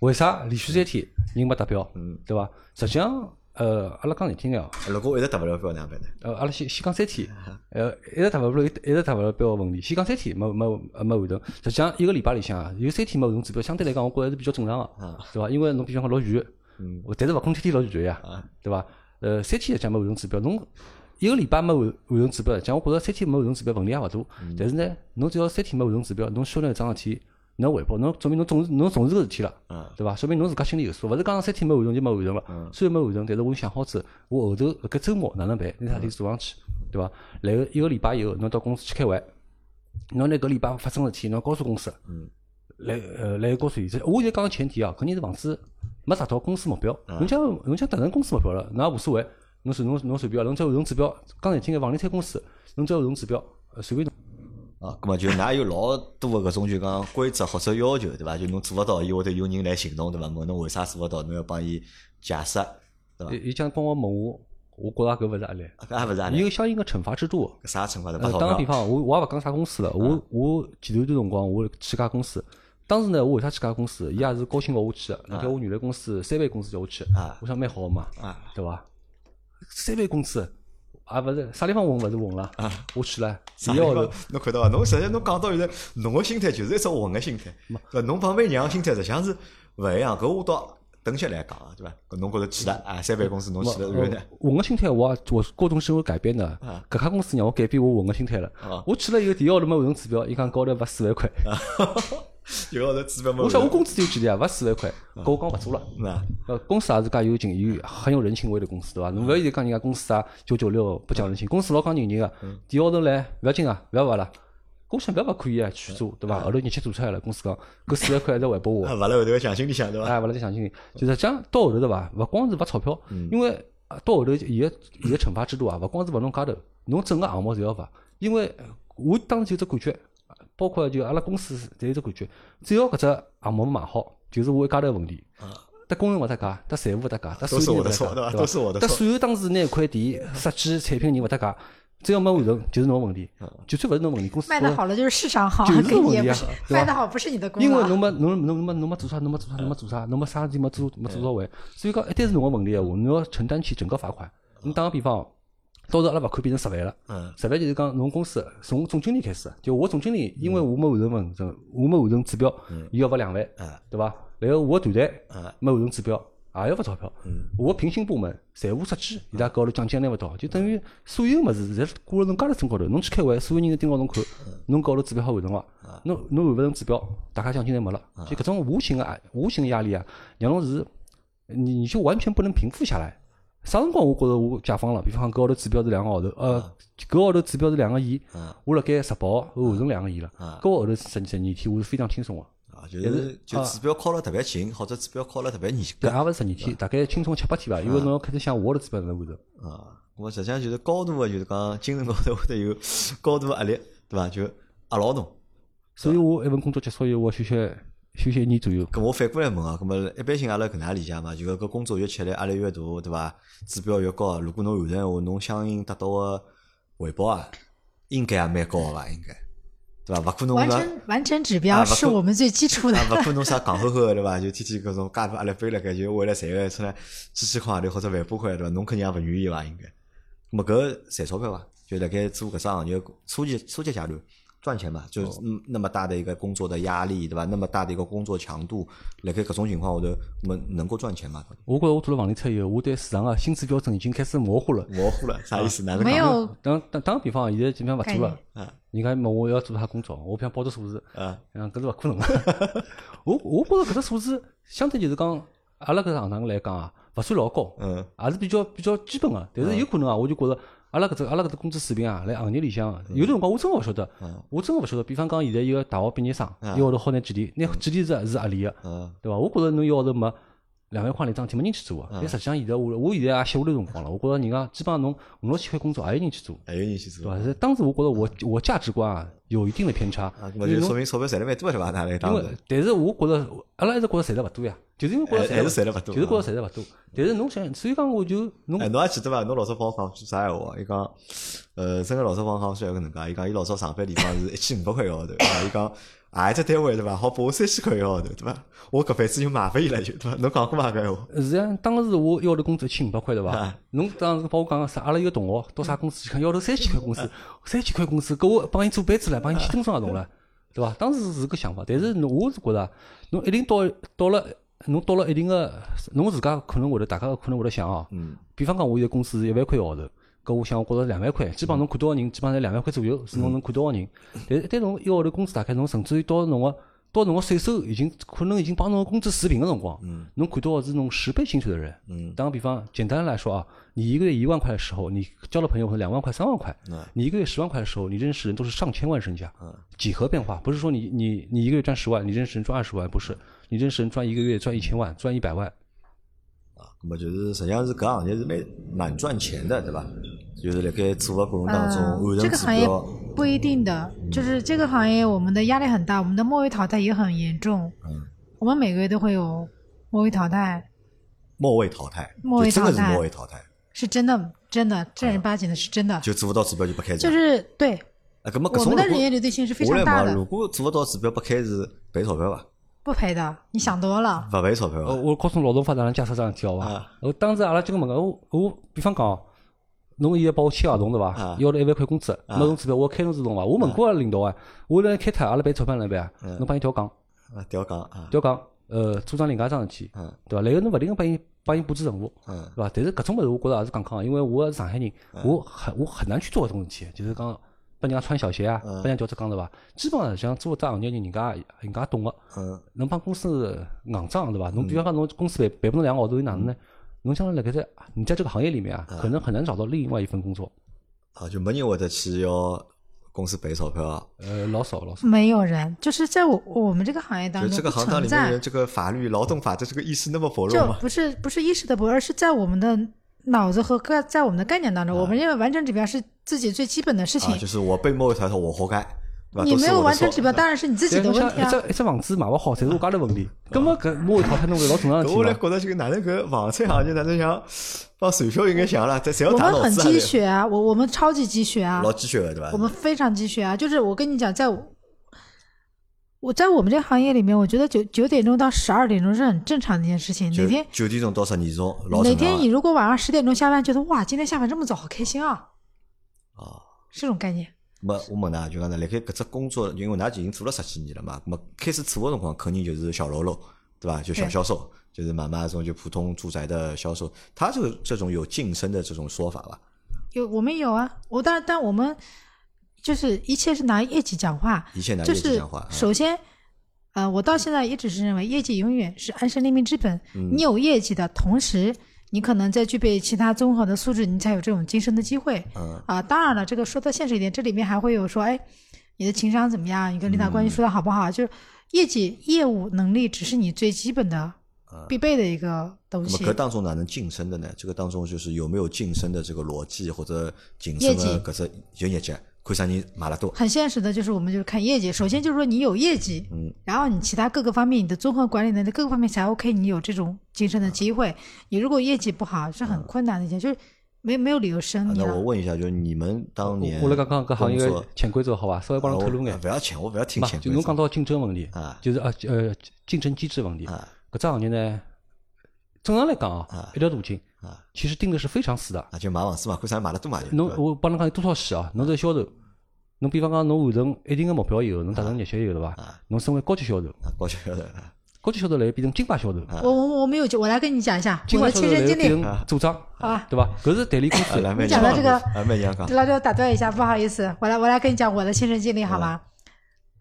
为啥连续三天人没达标？对伐？实际上。呃，阿拉讲难听点哦，如果一直达勿了标，哪样办呢？呃，阿拉先先讲三天，呃，一直达勿了，一直达勿了标个问题，先讲三天没没没完成。实际上一个礼拜里向啊，有三天没完成指标，相对来讲，我觉着还是比较正常个，对伐？因为侬比方讲落雨，嗯，但是勿可能天天落雨呀，对伐？呃，三天讲没完成指标，侬一个礼拜没完完成指标，实际讲我觉着三天没完成指标问题也勿大，但是呢，侬只要三天没完成指标，侬销量一桩事体。侬汇报，侬说明侬重视侬重视搿事体了，对伐？说明侬自家心里有数，勿是讲三天没完成就没完成了。虽然没完成，但是我想好子，我后头搿周末哪能办？拿啥事体做上去，对伐？然后一个礼拜以后，侬到公司去开会，侬拿搿礼拜发生事体，侬告诉公司，来呃来告诉伊。我现在讲个前提啊，肯定是房子没达到公司目标。侬想侬想达成公司目标了，那无所谓。侬随侬侬随便，侬只要完成指标。刚才听个房地产公司，侬只要完成指标，随便侬。啊，咁么就㑚有老多个搿种就讲规则或者要求，对伐？就侬做勿到，伊会得有人来行动，对伐？问侬为啥做勿到，侬要帮伊解释，对伐？伊讲帮我问我，我觉着搿勿是压力，搿还勿是压力。有相应个惩罚制度。啥惩罚的？打个比方，我我也勿讲啥公司了。我我前头段辰光我去家公司，当时呢，我为啥去家公司？伊也是高薪勿下去个，辣盖我原来公司三倍工资叫我去，我想蛮好个嘛，对伐？三倍工资。啊，勿是啥地方混勿是混了啊！我去了，啥地方？侬看到伐？侬实际侬讲到现在，侬个心态就是一只混个心态。搿侬旁边娘心态实际上是勿一样。搿我到等下来讲啊，对伐？搿侬觉着去了啊？三倍公司侬去了对不对？混个心态，我我高中是会改变的。搿家公司让我改变我混个心态了。我去了以后，第一号头没完成指标，伊讲高头罚四万块。一个号头指标我想我工资有几钿啊，罚四万块，搿我讲勿做了。呃，公司也是介有情，有很有人情味的公司，对伐？侬勿要现在讲人家公司啊，九九六不讲人情，公司老讲人情个。第二号头来，勿要紧啊，勿要罚了。我想勿要罚可以啊，去做，对伐？后头日期做出来了，公司讲搿四万块还是还拨我。罚了后头奖金里向对伐？哎，罚了奖金里，就是讲到后头对伐？勿光是罚钞票，因为到后头伊个伊个惩罚制度啊，勿光是罚侬家头，侬整个项目侪要罚。因为我当时就只感觉。包括就阿拉公司侪有只感觉，只要搿只项目卖好，就是我一家头问题。得工程勿搭界，得财务勿搭界，得所有人勿搭界，对伐？得所有当时拿一块地设计产品人勿搭界，只要没完成就是侬问题。就算勿是侬问题，公司卖得好了就是市场好，就是问题啊。卖得好不是你的功劳。因为侬没侬侬没侬没做啥，侬没做啥，侬没做啥，侬没啥事体没做没做到位，所以讲一旦是侬个问题闲话，侬要承担起整个罚款。侬打个比方，到时候阿拉罚款变成十万了，十万就是讲侬公司从总经理开始，就我总经理，因为我没完成完成，我没完成指标，伊要罚两万，对伐？然后我团队没完成指标，也要罚钞票。我平行部门财务设计，伊拉高头奖金拿勿到，就等于所有物事侪挂辣侬家头身高头。侬去开会，所有人都盯牢侬看，侬高头指标好完成伐？侬侬完勿成指标，大家奖金侪没了。就搿种无形个无形个压力啊，让侬是你你就完全不能平复下来。啥辰光我觉着我解放了？比方讲搿号头指标是两个号头，呃，搿号头指标是两个亿，我辣盖十八号我完成两个亿了。搿号头十十二天我是非常轻松个。就是就指标靠了特别近，或者指标靠了特别严格，也勿是十二天，大概轻松七八天吧。因为侬要开始想我的指标能完成。啊，我实际上就是高度个，就是讲精神高头会得有 高度个压力，对伐？就压牢侬。所以我一份工作结束以后，我休息休息一年左右。咁我反过来问啊，咁么一般性阿拉搿能理解嘛？就搿工作越吃力，压力越大，对伐？指标越高，如果侬完成闲话，侬相应得到个回报啊，应该也蛮高个伐？应该。对伐？勿可能完成完成指标是我们最基础的。勿可能啥戆呵呵对伐？就天天搿种介大压力背辣盖，就为了赚个出来几千块钿或者万把块对伐？侬肯定也勿愿意伐？应该。咹搿赚钞票伐？就辣盖做搿只行业初级初级阶段赚钱嘛？就嗯那么大的一个工作的压力对吧？那么大的一个工作强度，辣盖搿种情况下头，咹能够赚钱吗？我觉着我做了房地产以后，我对市场的薪资标准已经开始模糊了。模糊了，啥意思？哪能没有。打打打个比方，现在基本上勿做了。啊。人家问我要做啥工作，我想报只数字，嗯，搿是勿可能个。我我觉着搿只数字相对就是讲，阿拉搿行当来讲啊，勿算老高，嗯，还是比较比较基本个。但是有可能啊，我就觉着阿拉搿只阿拉搿只工资水平啊，来行业里向，有辰光我真个勿晓得，我真个勿晓得。比方讲，现在一个大学毕业生，一个号头好拿几钿，拿几钿是是合理个，对伐？我觉着侬一个号头没。两万块钿张天没人去做啊！但实际上现在我我现在也歇下来辰光了，我觉着人家基本上侬五六千块工作还有人去做，还有人去做，对伐？当时我觉着我我价值观啊有一定的偏差，那就说明钞票赚得蛮多是伐？他来当因为但是我觉着阿拉一直觉着赚得勿多呀，就是因为觉着还是赚得勿多，就是觉着赚得勿多。但是侬想，所以讲我就侬侬还记得伐？侬老早帮我讲句啥闲话？伊讲呃，真个老早帮我讲说搿能介，伊讲伊老早上班地方是一千五百块一个号头，伊讲。啊，一只单位对伐？好拨我三千块一个号头对伐？我搿辈子就麻烦伊了就对伐？侬讲过伐搿闲话？是啊，当时我一号头工资一千五百块对伐？侬当时帮我讲个啥？阿拉一个同学到啥公司去？看一号头三千块工资，三千块工资，搿我帮伊做班子了，帮伊签终身合同了，对伐？当时是搿想法，但是我是觉着，侬一定到到了，侬到了一定个，侬自家可能会得，大家可能会得想哦。嗯。比方讲，我现在工资是一万块一个号头。搿我想，我觉着两万块，基本上侬看多少人，基本上在两万块左右，是侬能看多少人。但是，但侬一个号头工资大概侬甚至于到侬个，到侬个税收已经可能已经帮侬工资持平个辰光，侬看到个是侬十倍薪水的人。打个比方，简单来说啊，你一个月一万块的时候，你交了朋友可能两万块、三万块。你一个月十万块的时候，你认识人都是上千万身价。几何变化，不是说你你你一个月赚十万，你认识人赚二十万，不是，你认识人赚一个月赚一千万，赚一百万。那么就是实际上是搿行业是蛮蛮赚钱的，对吧？就是辣盖做个过程当中完成指标。不一定的，就是这个行业我们的压力很大，我们的末位淘汰也很严重。嗯。我们每个月都会有末位淘汰。末位淘汰。末位淘汰。末位淘汰。是真的，真的正儿八经的是真的。就做不到指标就不开始。就是对。啊，搿么我们的人员流动性是非常大的。如果做不到指标不开始赔钞票伐？不赔的，你想多了。不赔钞票。我告诉劳动法哪能解释桩事体好伐？我当时阿拉就问个，我我比方讲，侬现在帮我签合同对伐？要了一万块工资，没侬指标，我开侬指标伐？我问过领导啊，我来开脱，阿拉赔钞票哪能办啊？侬帮伊调岗。啊，调岗啊。调岗，呃，做桩另外桩事体，对伐？然后侬勿停个帮伊帮伊布置任务，对伐？但是搿种物事，我觉着也是讲讲，因为我是上海人，我很我很难去做搿种事体，就是讲。拨人家穿小鞋啊，拨人家调只讲对伐？基本上像做这行业人，人家人家懂个，能帮公司硬仗对伐？侬比方讲侬公司赔赔不侬两个号头，哪能呢？侬将来辣盖在你在这个行业里面啊，可能很难找到另外一份工作。啊，就没人会得去要公司赔钞票。呃，老少老少。没有人，就是在我我们这个行业当中，这个行当里面，这个法律劳动法的这个意识那么薄弱吗？不是不是意识的薄弱，而是在我们的。脑子和概在我们的概念当中，我们认为完成指标是自己最基本的事情。就是我被末位淘汰，我活该。你没有完成指标，当然是你自己的问题啊。一只一只房子买勿好，侪是我家的问题。根本搿摸一套太弄个老正常事体我来觉得就哪能搿房产行业哪能像帮传销应该像了，这谁要打我们很积雪啊，我我们超级积雪啊，老积雪的对吧？我们非常积雪啊，就是我跟你讲，在我在我们这个行业里面，我觉得九九点钟到十二点钟是很正常的一件事情。哪天九点钟到十二点钟，老哪天你如果晚上十点钟下班，觉得哇，今天下班这么早，好开心啊！啊，是这种概念。没，我问㑚就讲呢，辣盖搿只工作，因为㑚已经做了十几年了嘛，么开始做个辰光肯定就是小喽啰，对吧？就小销售，就是买卖这种就普通住宅的销售。他这个这种有晋升的这种说法吧？有，我们有啊。我但但我们就是一切是拿业绩讲话，一切拿业绩讲话。首先，呃，我到现在一直是认为业绩永远是安身立命之本。你有业绩的同时。你可能在具备其他综合的素质，你才有这种晋升的机会。嗯啊，当然了，这个说的现实一点，这里面还会有说，哎，你的情商怎么样？你跟领导关系处的好不好？就是业绩、业务能力，只是你最基本的必备的一个东西。那么，当中哪能晋升的呢？这个当中就是有没有晋升的这个逻辑或者晋升的搿只有业绩？看啥人买了多？很现实的，就是我们就是看业绩。首先就是说你有业绩，嗯，然后你其他各个方面，你的综合管理能力各个方面才 OK，你有这种晋升的机会。你如果业绩不好，是很困难的一件，就是没没有理由升你那我问一下，就是你们当年，我来刚刚搿行业潜规则好吧？稍微帮侬透露眼。不要潜，我不要听潜规则。就侬讲到竞争问题啊，就是啊呃竞争机制问题啊。搿只行业呢，正常来讲啊，一条路径啊，其实定的是非常死的。啊，就买房子嘛，看啥买了多买侬我帮侬讲有多少死啊？侬是销售。侬比方讲，侬完成一定个目标以后，侬达成业绩以后，对伐？侬升为高级销售，高级销售，高级销售来变成金牌销售。我我我没有，我来跟你讲一下金牌销售来变成组长，好吧？对吧？搿是代理公司。你讲的这个，老刘打断一下，不好意思，我来我来跟你讲我的亲身经历，好吗？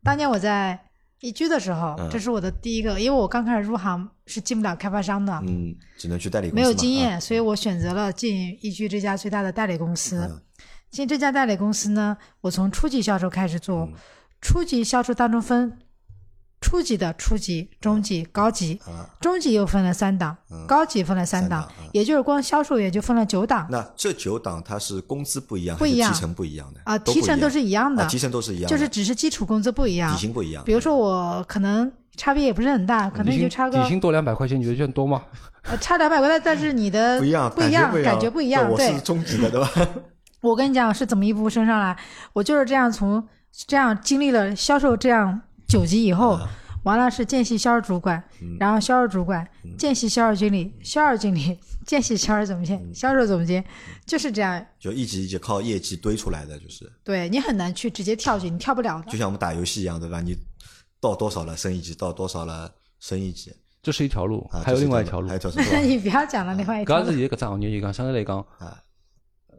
当年我在易居的时候，这是我的第一个，因为我刚开始入行是进不了开发商的，嗯，只能去代理，没有经验，所以我选择了进易居这家最大的代理公司。进这家代理公司呢，我从初级销售开始做，初级销售当中分初级的初级、中级、高级，中级又分了三档，高级分了三档，也就是光销售也就分了九档。那这九档它是工资不一样，不一样，提成不一样的？啊，提成都是一样的，提成都是一样，就是只是基础工资不一样，底薪不一样。比如说我可能差别也不是很大，可能就差个底薪多两百块钱，你觉得算多吗？呃，差两百块，但是你的不一样，不一样，感觉不一样。对，我是中级的，对吧？我跟你讲是怎么一步步升上来，我就是这样从这样经历了销售这样九级以后，完了是见习销售主管，然后销售主管，见习销售经理，销售经理，见习销售总监，销售总监，就是这样。就一级一级靠业绩堆出来的，就是。对你很难去直接跳级，你跳不了的。就像我们打游戏一样，对吧？你到多少了升一级，到多少了升一级，这是一条路，还有另外一条路。你不要讲了，另外一条。搿是现在搿只行业就讲相对来讲啊。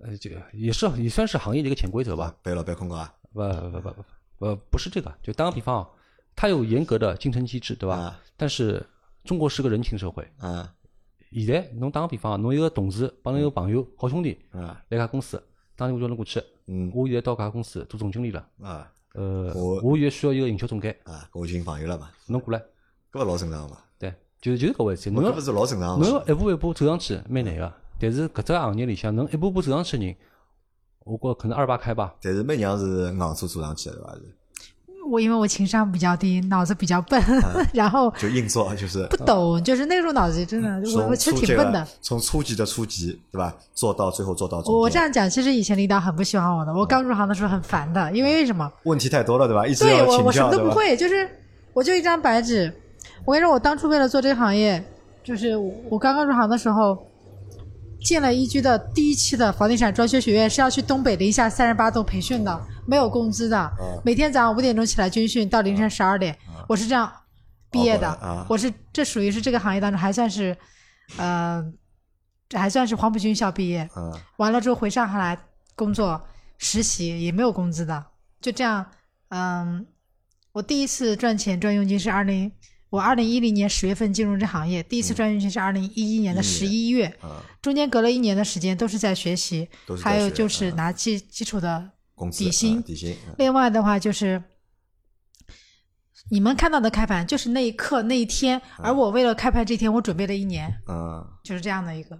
呃，这个也是也算是行业的一个潜规则吧。背了背空高啊？不不不不不，不是这个。就打个比方，它有严格的竞争机制，对吧？但是中国是个人情社会。啊。现在侬打个比方，侬一个同事帮侬一个朋友好兄弟，啊，来家公司，当年我叫侬过去，嗯，我现在到家公司做总经理了。啊。呃，我我现在需要一个营销总监。啊，我寻朋友了嘛。侬过来。搿勿老正常嘛？对，就是就是搿回事。侬搿勿是老正常侬要一步一步走上去，蛮难个。但是搿只行业里向，能一步步走上去人。我觉可能二八开吧，但是蛮娘是硬做做上去的，对吧？我因为我情商比较低，脑子比较笨，然后就硬做，就是不懂，就是那种脑子真的，我我其实挺笨的。从初级的初级，对吧？做到最后做到。我这样讲，其实以前领导很不喜欢我的。我刚入行的时候很烦的，因为为什么？问题太多了，对吧？一直对我我什么都不会，就是我就一张白纸。我跟你说，我当初为了做这个行业，就是我刚刚入行的时候。建了一居的第一期的房地产装修学院是要去东北零下三十八度培训的，没有工资的，每天早上五点钟起来军训到凌晨十二点，我是这样毕业的，我是这属于是这个行业当中还算是，呃，这还算是黄埔军校毕业，完了之后回上海来工作实习也没有工资的，就这样，嗯，我第一次赚钱赚佣金是二零。我二零一零年十月份进入这行业，第一次赚佣金是二零一一年的十一月，中间隔了一年的时间都是在学习，还有就是拿基基础的底薪。底薪。另外的话就是，你们看到的开盘就是那一刻那一天，而我为了开盘这天，我准备了一年，嗯，就是这样的一个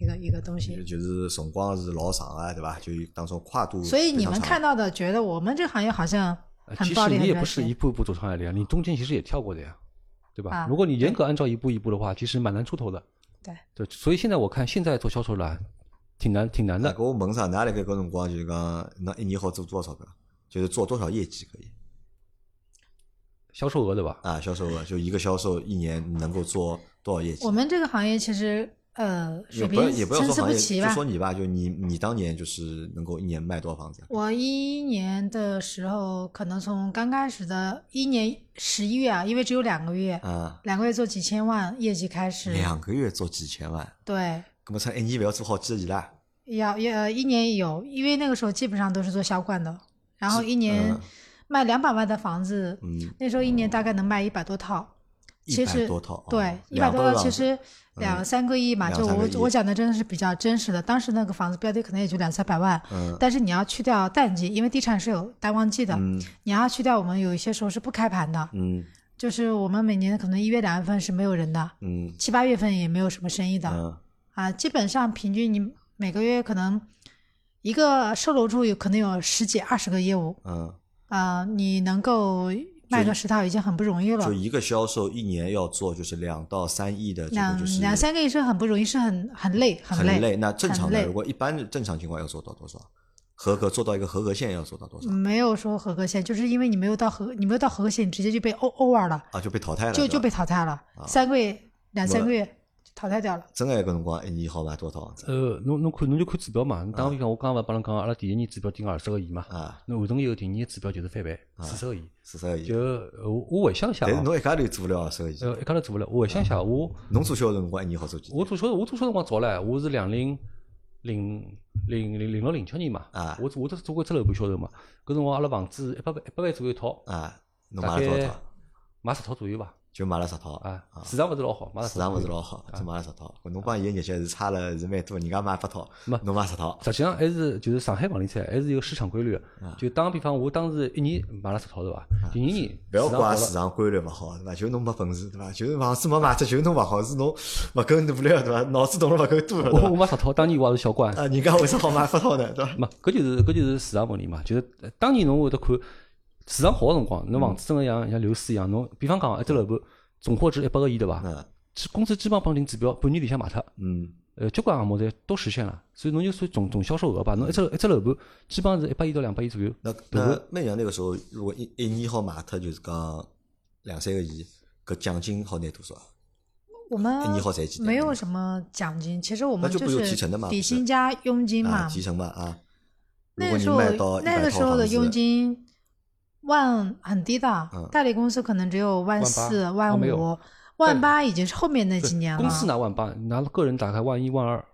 一个一个东西。就是辰光是老长啊，对吧？就当中跨度。所以你们看到的，觉得我们这行业好像。很暴利。其实你也不是一步一步走上来的呀，你中间其实也跳过的呀，对吧？如果你严格按照一步一步的话，其实蛮难出头的。对。对，所以现在我看现在做销售难，挺难，挺难的。我问啥？哪来个搿辰光就是讲，那一年好做多少个？就是做多少业绩可以？销售额对吧？啊，销售额就一个销售一年能够做多少业绩？我们这个行业其实。呃，水平参差不齐吧。就说你吧，就你你当年就是能够一年卖多少房子？我一年的时候，可能从刚开始的一年十一月啊，因为只有两个月，啊，两个月做几千万业绩开始。两个月做几千万？对。那么才一年不要做好几个亿啦？要要一年有，因为那个时候基本上都是做销冠的，然后一年卖两百万的房子，嗯，那时候一年大概能卖一百多套。其实对一百多套，其实两三个亿嘛，就我我讲的真的是比较真实的。当时那个房子标的可能也就两三百万，但是你要去掉淡季，因为地产是有淡旺季的，你要去掉我们有一些时候是不开盘的，就是我们每年可能一月两月份是没有人的，七八月份也没有什么生意的，啊，基本上平均你每个月可能一个售楼处有可能有十几二十个业务，啊，你能够。卖个十套已经很不容易了。就一个销售一年要做就是两到三亿的，两两三个亿是很不容易，是很很累，很累。累。那正常的，如果一般正常情况要做到多少？合格做到一个合格线要做到多少？没有说合格线，就是因为你没有到合，你没有到合格线，你直接就被 O over 了啊，就被淘汰了，就就被淘汰了。三个月，两三个月。淘汰掉了。真个搿辰光一年好卖多少房子？呃，侬侬看侬就看指标嘛。侬打比方，我刚刚勿帮侬讲，阿拉第一年指标定个二十个亿嘛。啊。侬完成以后，第二年指标就是翻倍，四十个亿。四十个亿。就我我回想一下。但是侬一家头做不了二十个亿。呃，一家头做不了。我回想一下，我。侬做销售辰光一年好做几？我做销售，我做销售辰光早唻，我是两零零零零零六零七年嘛。啊。我我都做过只楼盘销售嘛。搿辰光阿拉房子一百万一百万左右一套。啊。侬买了多少套？买十套左右吧。就买了十套啊，市场勿是老好，市场勿是老好，就买了十套。侬帮伊个日脚是差了是蛮多，人家买八套，侬买十套。实际上还是就是上海房地产还是有市场规律。就打个比方，我当时一年买了十套是伐？第二年勿要怪市场规律勿好是伐？就侬没本事对伐？就是房子没卖出，就侬勿好，是侬勿够努力对伐？脑子动了勿够多。我我买十套，当年我也是小官。啊，人家为啥好买八套呢？对伐？没，搿就是搿就是市场问题嘛。就是当年侬会得看市场好个辰光，侬房子真个像像流水一样。侬比方讲一只楼盘。总货值一百个亿对伐？嗯，公司基本上绑定指标，半年里向卖脱。嗯，呃，交关项目侪都实现了，所以侬就算总总销售额吧，侬一只一只楼盘基本上是一百亿到两百亿左右。那那那样那个时候，如果一一年好卖脱，就是讲两三个亿，搿奖金好拿多少？我们一年好赚几？没有什么奖金，其实我们就是底薪加佣金嘛。提成嘛啊。那个时候那个时候的佣金。万很低的，代理公司可能只有万四、万五、万八，已经是后面那几年了。公司拿万八，拿个人打开万一万二。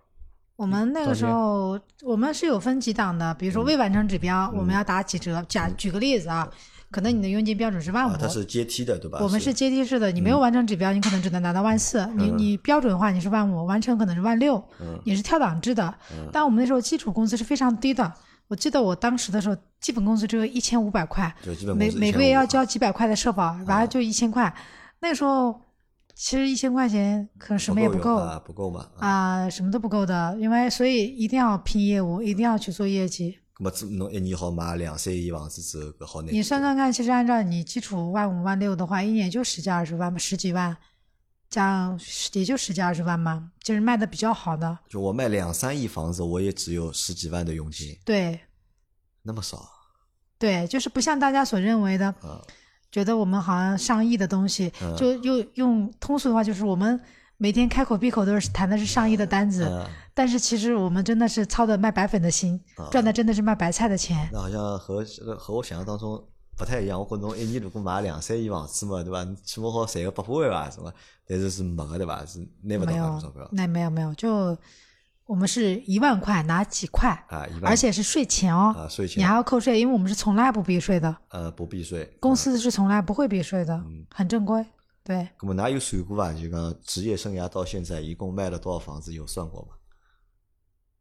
我们那个时候，我们是有分几档的，比如说未完成指标，我们要打几折。假举个例子啊，可能你的佣金标准是万五，它是阶梯的，对吧？我们是阶梯式的，你没有完成指标，你可能只能拿到万四。你你标准化你是万五，完成可能是万六。你是跳档制的，但我们那时候基础工资是非常低的。我记得我当时的时候，基本工资只有一千五百块，每每个月要交几百块的社保，完了就一千块。那时候其实一千块钱可能什么也不够，不够嘛啊，什么都不够的，因为所以一定要拼业务，一定要去做业绩。那么侬一年好买两三亿房子之后，搿好难。你算算看，其实按照你基础万五万六的话，一年就十几二十万嘛，十几万。这样也就十几二十万嘛，就是卖的比较好的。就我卖两三亿房子，我也只有十几万的佣金。对，那么少。对，就是不像大家所认为的，觉得我们好像上亿的东西，就用用通俗的话，就是我们每天开口闭口都是谈的是上亿的单子，但是其实我们真的是操的卖白粉的心，赚的真的是卖白菜的钱。那好像和和我想象当中。不太一样，我觉侬一年如果买两三亿房子嘛，对伐？起码好赚个百把万吧，是吧？但是是没个，对伐？是拿不到那么钞票。那没有没有，就我们是一万块拿几块啊，一万而且是税前哦，啊税前，你还要扣税，因为我们是从来不避税的。呃，不避税，公司是从来不会避税的，很正规。对。那么哪有算过伐？就讲职业生涯到现在一共卖了多少房子？有算过吗？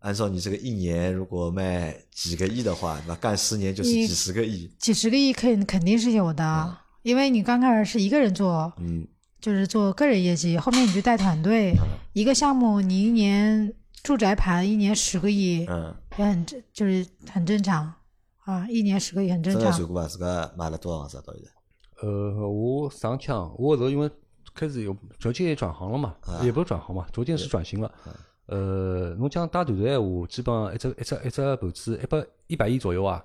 按照你这个一年如果卖几个亿的话，那干十年就是几十个亿。几十个亿肯肯定是有的，因为你刚开始是一个人做，嗯，就是做个人业绩，后面你就带团队，一个项目你一年住宅盘一年十个亿，嗯，也很正，就是很正常啊，一年十个亿很正常。算过伐？自家买了多少房子到现在？呃，我上枪，我是因为开始有逐渐转行了嘛，也不是转行嘛，逐渐是转型了。呃，侬讲带团队闲话，基本上一只一只一只盘子一百一百亿左右啊，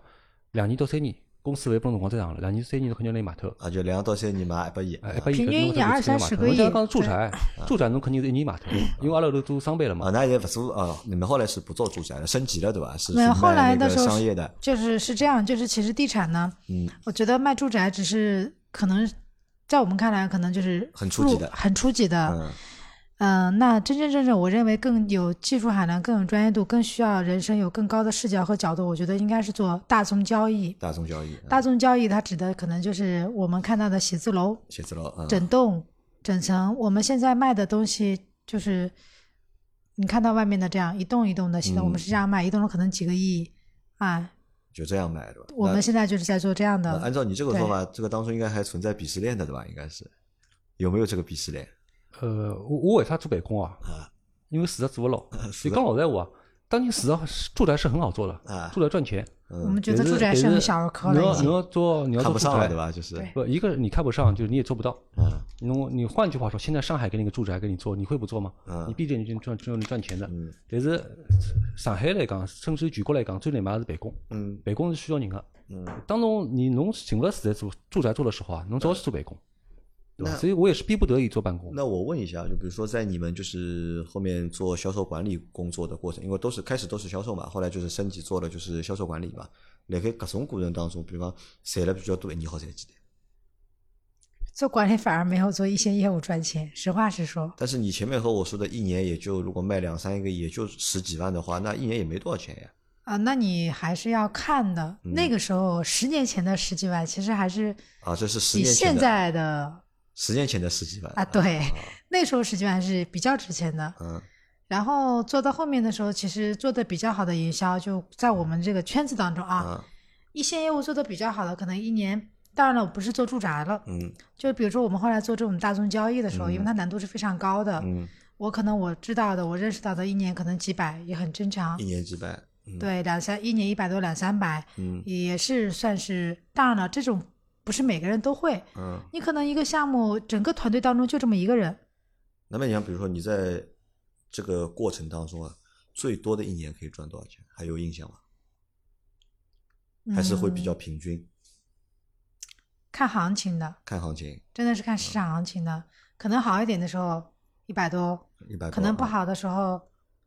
两年到三年，公司会不辰光再长了，两年三年侬肯定能买透。啊，就两到三年买一百亿，一百亿平均一年二三十个亿。讲住宅，住宅侬肯定是一年买透，因为阿拉都做商办了嘛。啊，那也不做啊，你们后来是不做住宅了，升级了对吧？是没有后来的时候商业的，就是是这样，就是其实地产呢，嗯，我觉得卖住宅只是可能在我们看来可能就是很初级的，很初级的。嗯，那真真正正，我认为更有技术含量、更有专业度、更需要人生有更高的视角和角度，我觉得应该是做大宗交易。大宗交易，大宗交易，它指的可能就是我们看到的写字楼、写字楼、整栋、整层。我们现在卖的东西就是，你看到外面的这样一栋一栋的，现在我们是这样卖，一栋楼可能几个亿啊，就这样卖对吧？我们现在就是在做这样的。按照你这个说法，这个当中应该还存在鄙视链的对吧？应该是有没有这个鄙视链？呃，我我为啥做办公啊？因为事实做不牢。你讲老实话，当年事实住宅是很好做的，住宅赚钱。我们觉得住宅是很小儿科了。你要你要做你要做住宅对吧？就是不一个你看不上，就是你也做不到。嗯，你你换句话说，现在上海给你个住宅给你做，你会不做吗？嗯，你毕竟你赚赚赚钱的。嗯，但是上海来讲，甚至全国来讲，最难卖是办公。嗯，办公是需要人的。嗯，当侬你侬进入住宅住住宅做的时候啊，侬只好去做办公。那所以我也是逼不得已做办公。那我问一下，就比如说在你们就是后面做销售管理工作的过程，因为都是开始都是销售嘛，后来就是升级做了就是销售管理嘛。辣盖各种过程当中，比方赚了比较多，你好赚几点？做管理反而没有做一线业务赚钱，实话实说。但是你前面和我说的一年也就如果卖两三个，也就十几万的话，那一年也没多少钱呀。啊，那你还是要看的。那个时候十年前的十几万，其实还是啊，这是十年前的。十年前的十几万啊，对，那时候十几万是比较值钱的。嗯，然后做到后面的时候，其实做的比较好的营销，就在我们这个圈子当中啊，一线业务做的比较好的，可能一年，当然了，我不是做住宅了，嗯，就比如说我们后来做这种大宗交易的时候，因为它难度是非常高的，嗯，我可能我知道的，我认识到的，一年可能几百也很正常，一年几百，对，两三一年一百多两三百，嗯，也是算是，当然了，这种。不是每个人都会，嗯，你可能一个项目整个团队当中就这么一个人。那么你像比如说你在这个过程当中啊，最多的一年可以赚多少钱？还有印象吗？还是会比较平均？看行情的，看行情，真的是看市场行情的。可能好一点的时候一百多，一百多，可能不好的时候，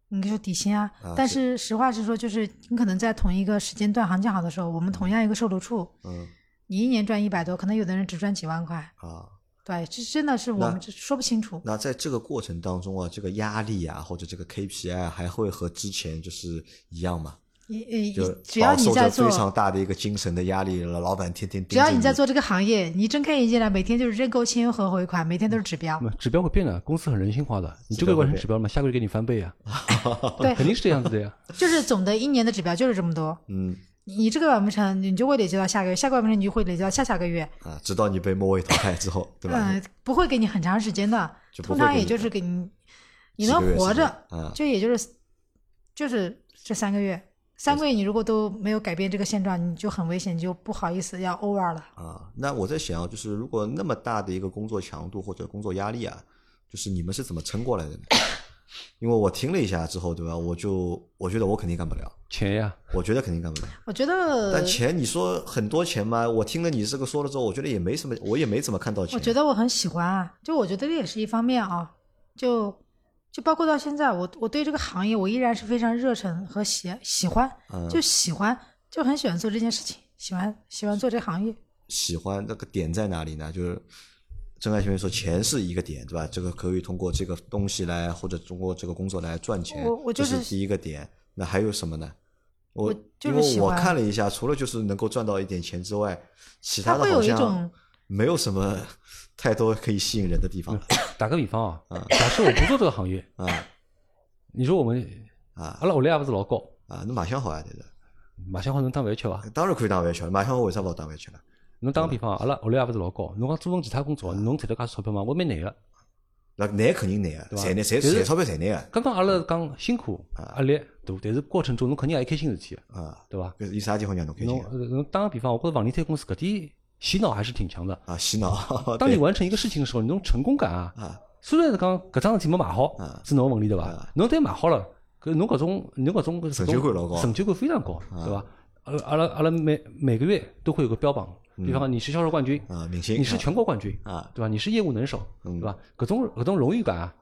你说底薪啊。但是实话实说，就是你可能在同一个时间段行情好的时候，我们同样一个售楼处，嗯。你一年赚一百多，可能有的人只赚几万块啊。对，这真的是我们说不清楚。那在这个过程当中啊，这个压力啊，或者这个 KPI 还会和之前就是一样吗？就只要你在做非常大的一个精神的压力，老板天天盯只要你在做这个行业，你睁开眼睛来，每天就是认购、签约和回款，每天都是指标。指标会变的，公司很人性化的，你这个月完成指标了吗？下个月给你翻倍啊。对，肯定是这样子的呀。就是总的一年的指标就是这么多。嗯。你这个完不成，你就会累积到下个月；下个月完不成，你就会累积到下下个月。啊，直到你被末位淘汰之后，对吧？嗯，不会给你很长时间的，通常也就是给你，你能活着，就也就是就是这三个月。三个月你如果都没有改变这个现状，你就很危险，就不好意思要 over 了。啊，那我在想，就是如果那么大的一个工作强度或者工作压力啊，就是你们是怎么撑过来的呢？因为我听了一下之后，对吧？我就我觉得我肯定干不了钱呀，我觉得肯定干不了。我觉得，但钱你说很多钱吗？我听了你这个说了之后，我觉得也没什么，我也没怎么看到钱。我觉得我很喜欢啊，就我觉得这也是一方面啊，就就包括到现在，我我对这个行业我依然是非常热忱和喜喜欢，就喜欢，就很喜欢做这件事情，喜欢喜欢做这行业。喜欢那个点在哪里呢？就是。郑爱前面说钱是一个点，对吧？这个可以通过这个东西来，或者通过这个工作来赚钱，这是第一个点。那还有什么呢？我因为我看了一下，除了就是能够赚到一点钱之外，其他的好像没有什么太多可以吸引人的地方。打个比方啊，假设我不做这个行业 啊，你说我们啊，阿拉屋里也不是老高啊，那马相好啊，对的。马相好能当饭吃伐？当然可以当饭吃了，马相好为啥不好当饭吃了？侬打个比方，阿拉学历也勿是老高，侬讲做份其他工作，侬赚到介少钞票吗？我蛮难个。那难肯定难啊，赚难赚赚钞票赚难啊。刚刚阿拉讲辛苦压力大，但是过程中侬肯定也有开心事体啊，对伐？搿是有啥地方让侬开心？侬打个比方，我觉着房地产公司搿点洗脑还是挺强的啊，洗脑。当你完成一个事情的时候，你种成功感啊，虽然是讲搿桩事体没买好是侬问题对伐？侬但买好了，搿侬搿种侬搿种成就感老高，成就感非常高，对伐？阿拉阿拉阿拉每每个月都会有个标榜。比方你是销售冠军啊，明星，你是全国冠军啊，对吧？你是业务能手，对吧？各种各种荣誉感啊，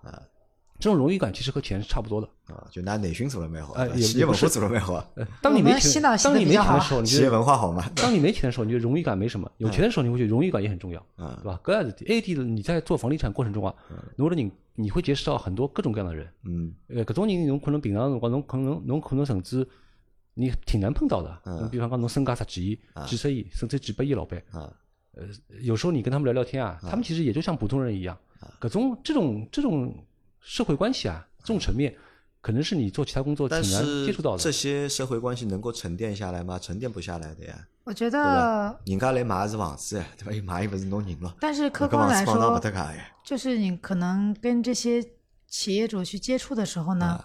这种荣誉感其实和钱是差不多的啊。就拿内训做的蛮好，企业文化做的蛮好。当你没钱，当你没钱的时候，企业文化好吗？当你没钱的时候，你觉得荣誉感没什么；有钱的时候，你会觉得荣誉感也很重要，对吧？搿样子，A D 的你在做房地产过程中啊，侬的你你会结识到很多各种各样的人，嗯，呃，各种人侬可能平常辰光侬可能侬可能甚至。你挺难碰到的，嗯，比方讲侬身价十几亿、几十亿，甚至几百亿老板，啊，呃，有时候你跟他们聊聊天啊，他们其实也就像普通人一样，各种这种这种社会关系啊，这种层面，可能是你做其他工作挺难接触到的。这些社会关系能够沉淀下来吗？沉淀不下来的呀。我觉得，人家来买的是房子，对吧？又买又不是侬人了。但是客观来说，就是你可能跟这些企业主去接触的时候呢。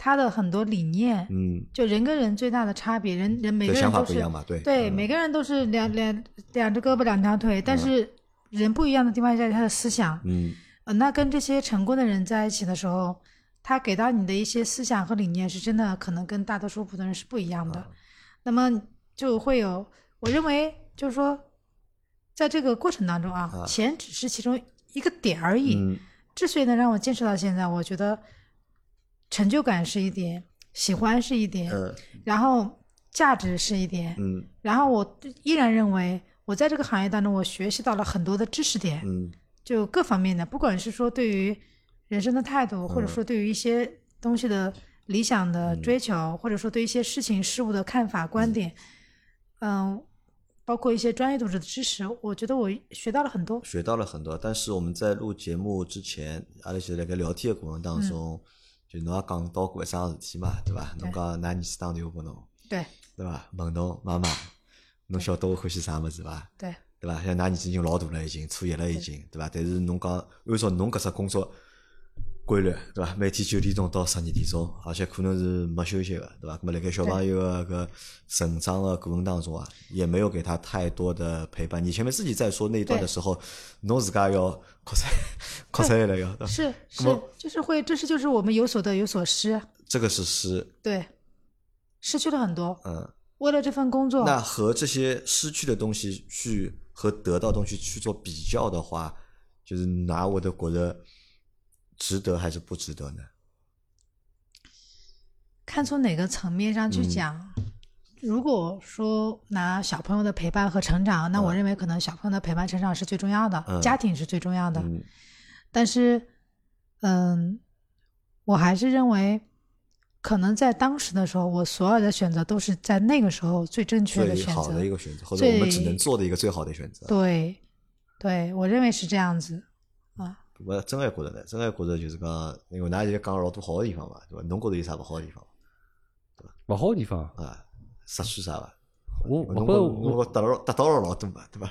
他的很多理念，嗯，就人跟人最大的差别，人人每个人都是对。对，每个人都是两两两只胳膊两条腿，但是人不一样的地方在于他的思想，嗯，呃，那跟这些成功的人在一起的时候，他给到你的一些思想和理念是真的可能跟大多数普通人是不一样的，那么就会有，我认为就是说，在这个过程当中啊，钱只是其中一个点而已，之所以能让我坚持到现在，我觉得。成就感是一点，喜欢是一点，然后价值是一点，然后我依然认为我在这个行业当中，我学习到了很多的知识点，就各方面的，不管是说对于人生的态度，或者说对于一些东西的理想的追求，或者说对一些事情事物的看法观点，嗯，包括一些专业度的知识，我觉得我学到了很多，学到了很多。但是我们在录节目之前，阿拉是在个聊天的过程当中。就侬也讲到过一桩事体嘛，对伐？侬讲㑚儿子打电话拨侬，对，对伐？问侬妈妈，侬晓得我欢喜啥物事伐？对，对伐？像㑚儿子已经老大了，已经初一了，已经，对伐？但是侬讲按照侬搿只工作。规律对伐？每天九点钟到十二点钟，而且可能是没休息的，对伐？那么辣盖小朋友个个成长的过程当中啊，也没有给他太多的陪伴。你前面自己在说那一段的时候，侬自家要。是是，就是会，这是就是我们有所得有所失。这个是失。对，失去了很多。嗯。为了这份工作。那和这些失去的东西去和得到东西去做比较的话，就是拿我的觉得。值得还是不值得呢？看从哪个层面上去讲。如果说拿小朋友的陪伴和成长，那我认为可能小朋友的陪伴成长是最重要的，家庭是最重要的。但是，嗯，我还是认为，可能在当时的时候，我所有的选择都是在那个时候最正确的选择，好的一个选择，或者我们只能做的一个最好的选择。对，对我认为是这样子啊。我真还觉着呢，真还觉着就是讲，因为㑚现在讲了老多好的地方嘛，对伐？侬觉着有啥勿好的地方？对伐？勿好的地方啊，失去啥伐？我我我得了得到了老多嘛，对伐？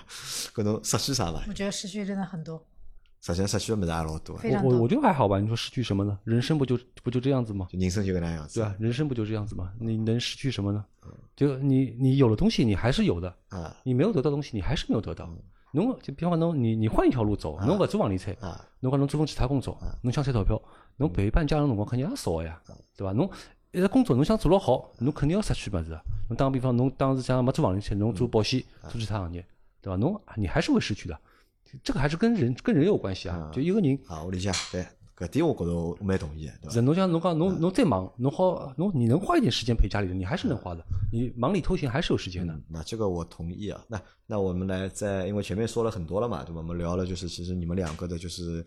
搿侬失去啥伐？我觉得失去真的很多。实际上失去的物事也老多。我我我觉得还好吧。你说失去什么呢？人生不就不就这样子吗？人生就个那样子。对啊，人生不就这样子吗？你能失去什么呢？就你你有了东西，你还是有的啊。你没有得到东西，你还是没有得到。侬就比方讲，侬你你换一条路走，侬勿做房地产，侬讲侬做份其他工作，侬想赚钞票，侬陪伴家人辰光肯定也少个呀，对伐？侬一直工作，侬想做了好，侬肯定要失去物事。侬打个比方，侬当时想没做房地产，侬做保险，做其他行业，对伐？侬你还是会失去的。这个还是跟人跟人有关系啊。就一个人啊，我理解，对。搿点我觉着我蛮同意的。是侬像侬讲侬侬再忙，侬好侬你能花一点时间陪家里人，你还是能花的。你忙里偷闲还是有时间的。那这个我同意啊。那那我们来在，因为前面说了很多了嘛，对吧？我们聊了就是其实你们两个的就是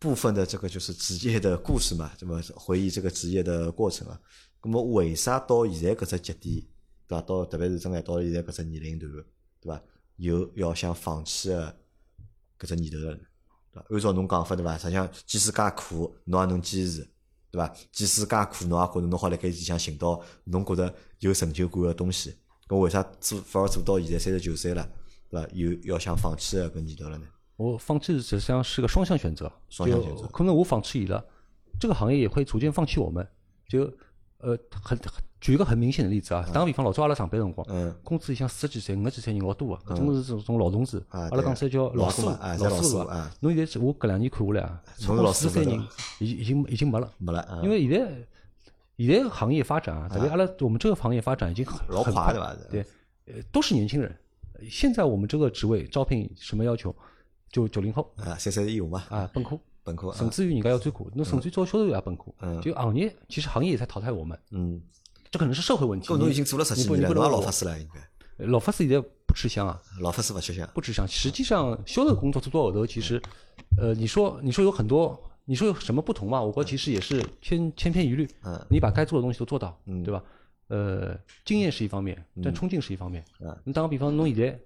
部分的这个就是职业的故事嘛，怎么回忆这个职业的过程啊？那么为啥到现在搿只节点，对吧？到特别是正在到现在搿只年龄段，对吧？有要想放弃的搿只念头了？按照侬讲法对伐？实际上，即使介苦，侬也能坚持，对伐？即使介苦，侬也觉着侬好辣盖里向寻到侬觉着有成就感个东西。搿为啥做反而做到现在三十九岁了，对伐？有要想放弃个搿念头了呢？我放弃实际上是个双向选择，双向选择。可能我放弃伊了，这个行业也会逐渐放弃我们。就呃，很很举一个很明显的例子啊，打个比方，老早阿拉上班辰光，工资像四十几岁、五十几岁人老多啊，搿种是这种老同志，阿拉讲说叫老师傅，老师傅。侬现在我搿两年看下来啊，超过四十岁人已已经已经没了，没了。因为现在现在行业发展啊，特别阿拉我们这个行业发展已经很老快对吧？对，呃，都是年轻人。现在我们这个职位招聘什么要求？就九零后啊，三三一五嘛。啊，本科，本科，甚至于人家要专科，侬甚至招销售员也本科，嗯，就行业其实行业也在淘汰我们，嗯，这可能是社会问题。侬已经做了十几年了，老法师了应该。老法师现在不吃香啊，老法师不吃香，不吃香。实际上销售工作做到后头，其实，呃，你说你说有很多，你说有什么不同嘛？我国其实也是千千篇一律，嗯，你把该做的东西都做到，嗯，对吧？呃，经验是一方面，但冲劲是一方面。嗯，你打个比方，侬现在，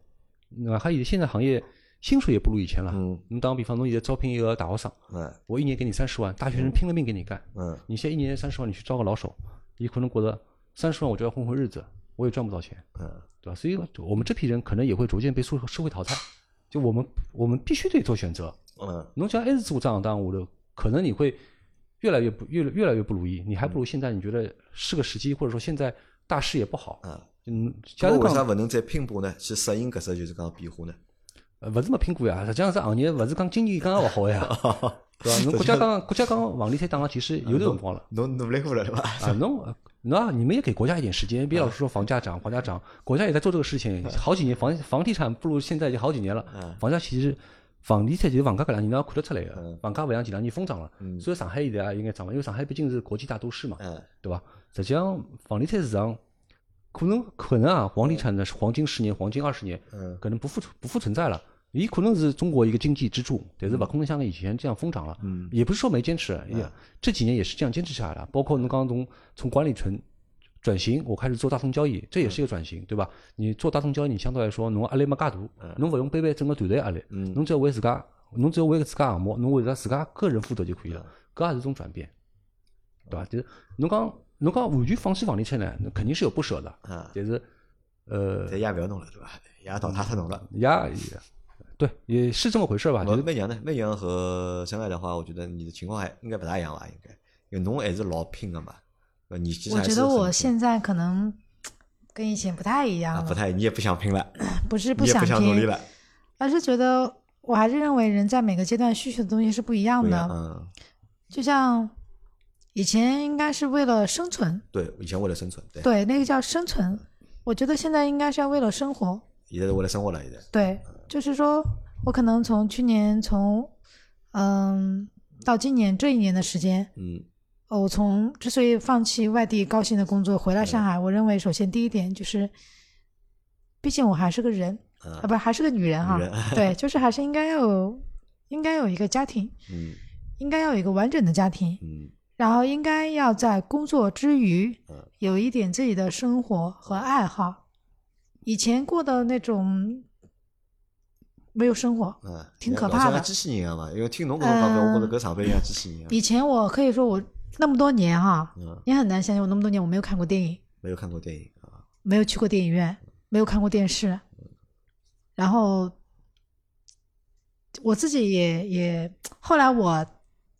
哪怕现现在行业。薪水也不如以前了。嗯，你打个比方，侬现在招聘一个大学生，嗯，我一年给你三十万，大学生拼了命给你干。嗯，你现在一年三十万，你去招个老手，你可能觉得三十万我就要混混日子，我也赚不到钱。嗯，对吧？所以我们这批人可能也会逐渐被社社会淘汰。就我们我们必须得做选择。嗯，侬讲还是做这行当，我的可能你会越来越不越越来越不如意。你还不如现在你觉得是个时机，或者说现在大势也不好。嗯，嗯，假如为啥不能再拼搏呢？去适应搿只就是讲变化呢？呃，勿是没拼过呀，实际上这行业勿是讲今年刚刚勿好呀，对伐？侬国家刚国家刚房地产打其实有辰光了，侬努力过了对伐？啊，侬侬你们也给国家一点时间，别老是说房价涨，房价涨，国家也在做这个事情，好几年房房地产不如现在已经好几年了，房价其实房地产其实房价搿两年侬看得出来个，房价勿像前两年疯涨了，所以上海现在也应该涨了，因为上海毕竟是国际大都市嘛，对伐？实际上房地产市场。可能可能啊，房地产的黄金十年、黄金二十年，嗯，可能不复不复存在了。也可能是中国一个经济支柱，但是勿可能像以前这样疯涨了。嗯，也不是说没坚持，也这几年也是这样坚持下来了。包括侬刚刚从从管理层转型，我开始做大宗交易，这也是一个转型，对吧？你做大宗交易，你相对来说侬压力没介大，侬勿用背背整个团队压力，侬只要为自家，侬只要为自家项目，侬为了自家个人负责就可以了。搿也是一种转变，对吧？就是侬讲。侬讲完全放弃房地产呢，那肯定是有不舍的。啊，但是，呃，也勿要弄了，对吧？也淘汰太弄了。也，对，也是这么回事吧？就是媚娘呢，媚娘和真爱的话，我觉得你的情况还应该不大一样吧？应该，因为侬还是老拼的嘛。呃，你其实我觉得我现在可能跟以前不太一样了。不太，你也不想拼了。不是不想拼了，而是觉得我还是认为人在每个阶段需求的东西是不一样的。嗯，就像。以前应该是为了生存，对，以前为了生存，对，对，那个叫生存。我觉得现在应该是要为了生活，现在是为了生活了，现在。对，就是说我可能从去年从，嗯，到今年这一年的时间，嗯，我从之所以放弃外地高薪的工作回来上海，我认为首先第一点就是，毕竟我还是个人，啊，不还是个女人哈，对，就是还是应该要有，应该有一个家庭，嗯，应该要有一个完整的家庭，嗯。然后应该要在工作之余，有一点自己的生活和爱好。以前过的那种没有生活，嗯，挺可怕的。像机器人一样嘛，因为听侬搿种讲法，我觉着搿上班一样机器人。以前我可以说我那么多年哈，你很难相信我那么多年我没有看过电影，没有看过电影啊，没有去过电影院，没有看过电视，然后我自己也也后来我。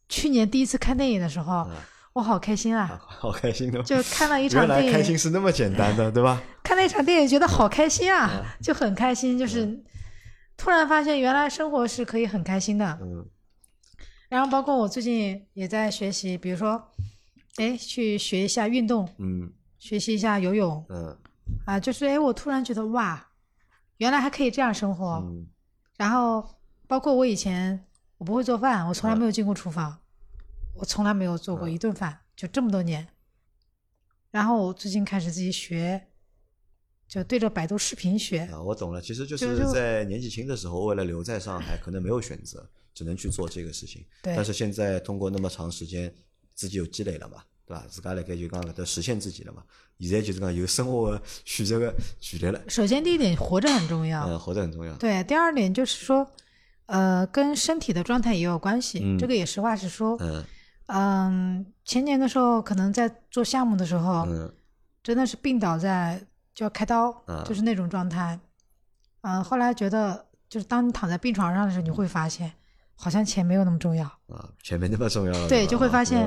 去年第一次看电影的时候，我好开心啊！好开心的，就看了 一场电影。原来开心是那么简单的，对吧？看了一场电影，觉得好开心啊，就很开心，就是突然发现原来生活是可以很开心的。嗯。然后包括我最近也在学习，比如说，哎，去学一下运动，嗯，学习一下游泳，嗯，啊，就是哎，我突然觉得哇，原来还可以这样生活。嗯。然后包括我以前。我不会做饭，我从来没有进过厨房，我从来没有做过一顿饭，就这么多年。然后我最近开始自己学，就对着百度视频学。啊，我懂了，其实就是在年纪轻的时候，为了留在上海，可能没有选择，只能去做这个事情。对。但是现在通过那么长时间，自己有积累了嘛，对吧？自家辣盖就讲搿搭实现自己了嘛。现在就是讲有生活选择的权利了。首先第一点，活着很重要。嗯，活着很重要。对，第二点就是说。呃，跟身体的状态也有关系，这个也实话实说。嗯，前年的时候，可能在做项目的时候，真的是病倒在就要开刀，就是那种状态。嗯，后来觉得就是当你躺在病床上的时候，你会发现，好像钱没有那么重要啊，钱没那么重要了。对，就会发现，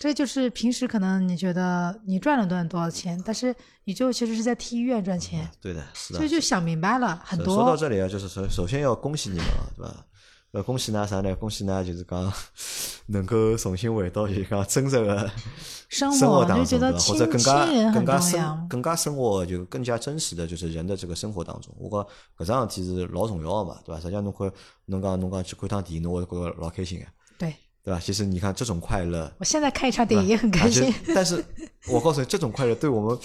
这就是平时可能你觉得你赚了多多少钱，但是你就其实是在替医院赚钱。对的，是的。所以就想明白了很多。说到这里啊，就是首首先要恭喜你们啊，对吧？呃，恭喜呢啥呢？恭喜呢，就是讲能够 重新回到就讲真实的生活当中，或者更加更加生更加生活就更加真实的就是人的这个生活当中。我觉搿桩事体是老重要个嘛，对吧？实际上侬看侬讲侬讲去看趟电影，侬会觉着老开心个。对，对吧？其实你看这种快乐，我现在看一场电影也很开心。但是，我告诉你，这种快乐对我们。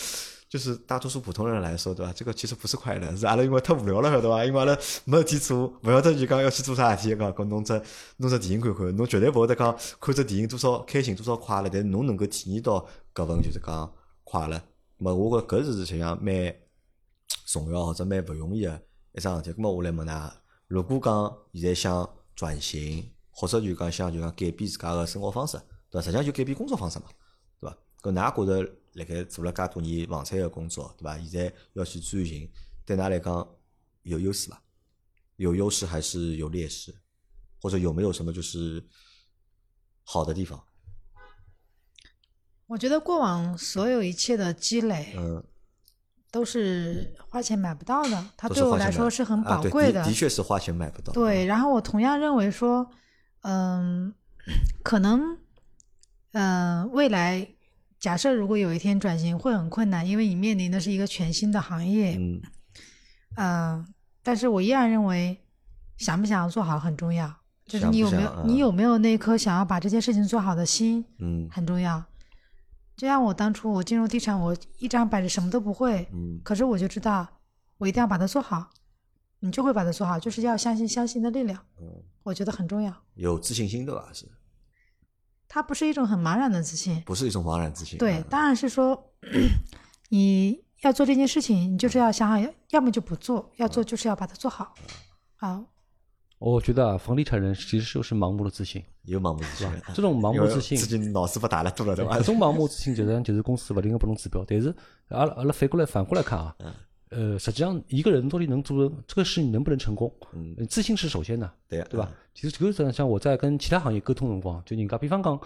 就是大多数普通人来说，对吧？这个其实不是快乐，是阿拉因为太无聊了，晓得伐？因为阿拉没事体做，勿晓得就讲要去做啥事体，讲搿弄只弄只电影看看，侬绝对勿会得讲看只电影多少开心多少快乐，但是侬能够体验到搿份就是讲快乐。么我觉搿是实际上蛮重要或者蛮勿容易个一桩事体。咾么我来问㑚，如果讲现在想转型，或者就讲想就讲改变自家个生活方式，对伐？实际上就改变工作方式嘛，对伐？搿㑚觉着？辣盖做了介多年房产个工作，对伐？现在要去转型，对㑚来讲有优势伐？有优势还是有劣势？或者有没有什么就是好的地方？我觉得过往所有一切的积累，嗯，都是花钱买不到的。它对我来说是很宝贵的，的确是花钱买不到。对，然后我同样认为说，嗯，可能，嗯，未来。假设如果有一天转型会很困难，因为你面临的是一个全新的行业，嗯，呃，但是我依然认为，想不想要做好很重要，就是你有没有你有没有那颗想要把这件事情做好的心，嗯，很重要。就像我当初我进入地产，我一张白纸什么都不会，嗯，可是我就知道我一定要把它做好，你就会把它做好，就是要相信相信的力量，嗯，我觉得很重要，有自信心的吧是。它不是一种很茫然的自信，不是一种茫然自信。对，当然是说，你要做这件事情，你就是要想好，要要么就不做，要做就是要把它做好。好，我觉得啊，房地产人其实就是盲目的自信，有盲目自信。这种盲目自信，自己脑子不大了多了，对吧？这种盲目自信就是就是公司不停的不能指标，但是阿拉阿拉反过来反过来看啊。呃，实际上一个人到底能做这个事，情能不能成功？嗯，自信是首先的，对对吧？其实这个像我在跟其他行业沟通辰光，就人家比方讲，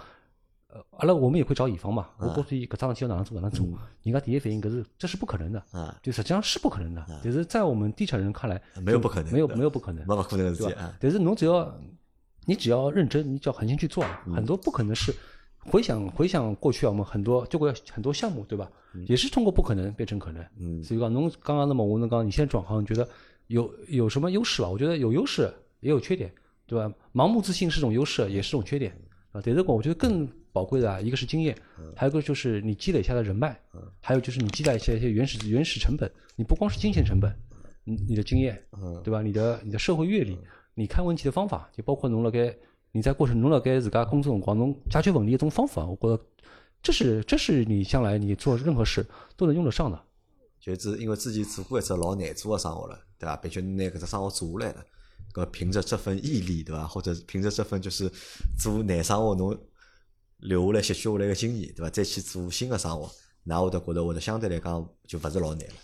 呃，阿拉我们也会找乙方嘛，我告诉伊搿桩事体要哪能做哪能做，人家第一反应搿是这是不可能的，啊，就实际上是不可能的，但是在我们地产人看来，没有不可能，没有没有不可能，没有不可能的事情，但是侬只要你只要认真，你只要狠心去做，很多不可能是。回想回想过去啊，我们很多就过很多项目，对吧？也是通过不可能变成可能。嗯，所以讲，侬刚刚那么我能讲，你现在转行，你觉得有有什么优势吧？我觉得有优势，也有缺点，对吧？盲目自信是种优势，也是种缺点啊。在这个，我觉得更宝贵的啊，一个是经验，还有一个就是你积累下的人脉，还有就是你积累下一些原始原始成本。你不光是金钱成本，你你的经验，对吧？你的你的社会阅历，你看问题的方法，就包括侬了该。你在过程中了该自家工作辰光，侬解决问题一种方法，我觉得这是这是你将来你做任何事都能用得上的。就是因为自己做过一只老难做的生活了，对吧？并且拿搿只生活做下来了，搿凭着这份毅力，对吧？或者凭着这份就是做难生活侬留下来吸取下来个经验，对吧？再去做新的生活，那我得觉得会得相对来讲就勿是老难了。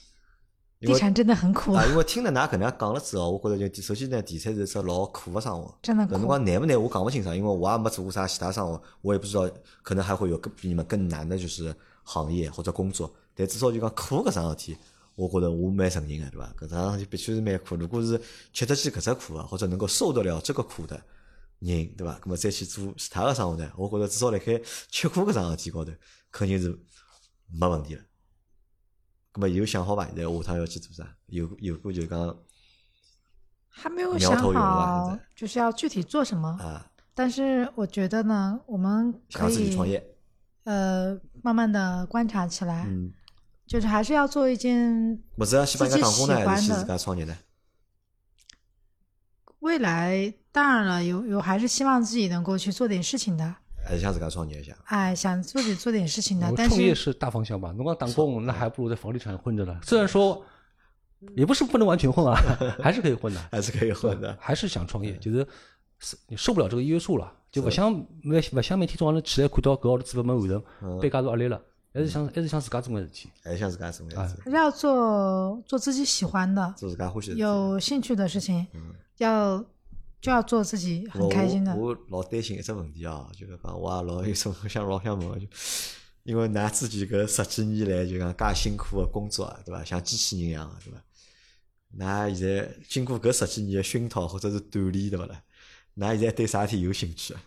地产真的很苦啊！因为听了㑚搿能样讲了之后，我觉着就首先呢，地产是一只老苦个生活。真的苦。侬讲难勿难？我讲勿清爽，因为我也没做过啥其他生活，我也不知道，可能还会有更比你们更难的，就是行业或者工作。但至少就讲苦搿桩事体，我觉着我蛮承认个，对伐？搿桩事体必须是蛮苦。如果是吃得起搿只苦啊，或者能够受得了这个苦的人，对伐？搿么再去做其他个生活呢？我觉着至少辣盖吃苦搿桩事体高头，肯定是没问题了。那么有想好伐？现在下趟要去做啥？有有过就讲，还没有想好，就是要具体做什么啊？但是我觉得呢，我们可以创业，呃，慢慢的观察起来，嗯，就是还是要做一件自己喜欢的。未来当然了，有有还是希望自己能够去做点事情的。还是想自家创业一下，哎，想自己做点事情的。但是创业是大方向吧？侬讲打工，那还不如在房地产混着呢。虽然说，也不是不能完全混啊，还是可以混的，还是可以混的。还是想创业，就是你受不了这个约束了，就不想每不想每天早上起来看到搿号头资本没完成，被加入压力了，还是想还是想自家做个事情，还是想自家做个事体，还是要做做自己喜欢的，做自家欢喜有兴趣的事情，要就要做自己很开心的。我老担心一只问题啊，就是讲我也老有种想老想问，就 因为㑚自己搿十几年来就讲介辛苦的工作，对伐？像机器人一样，对伐？㑚现在经过搿十几年的熏陶或者是锻炼，对勿啦？㑚现在对啥体有兴趣啊？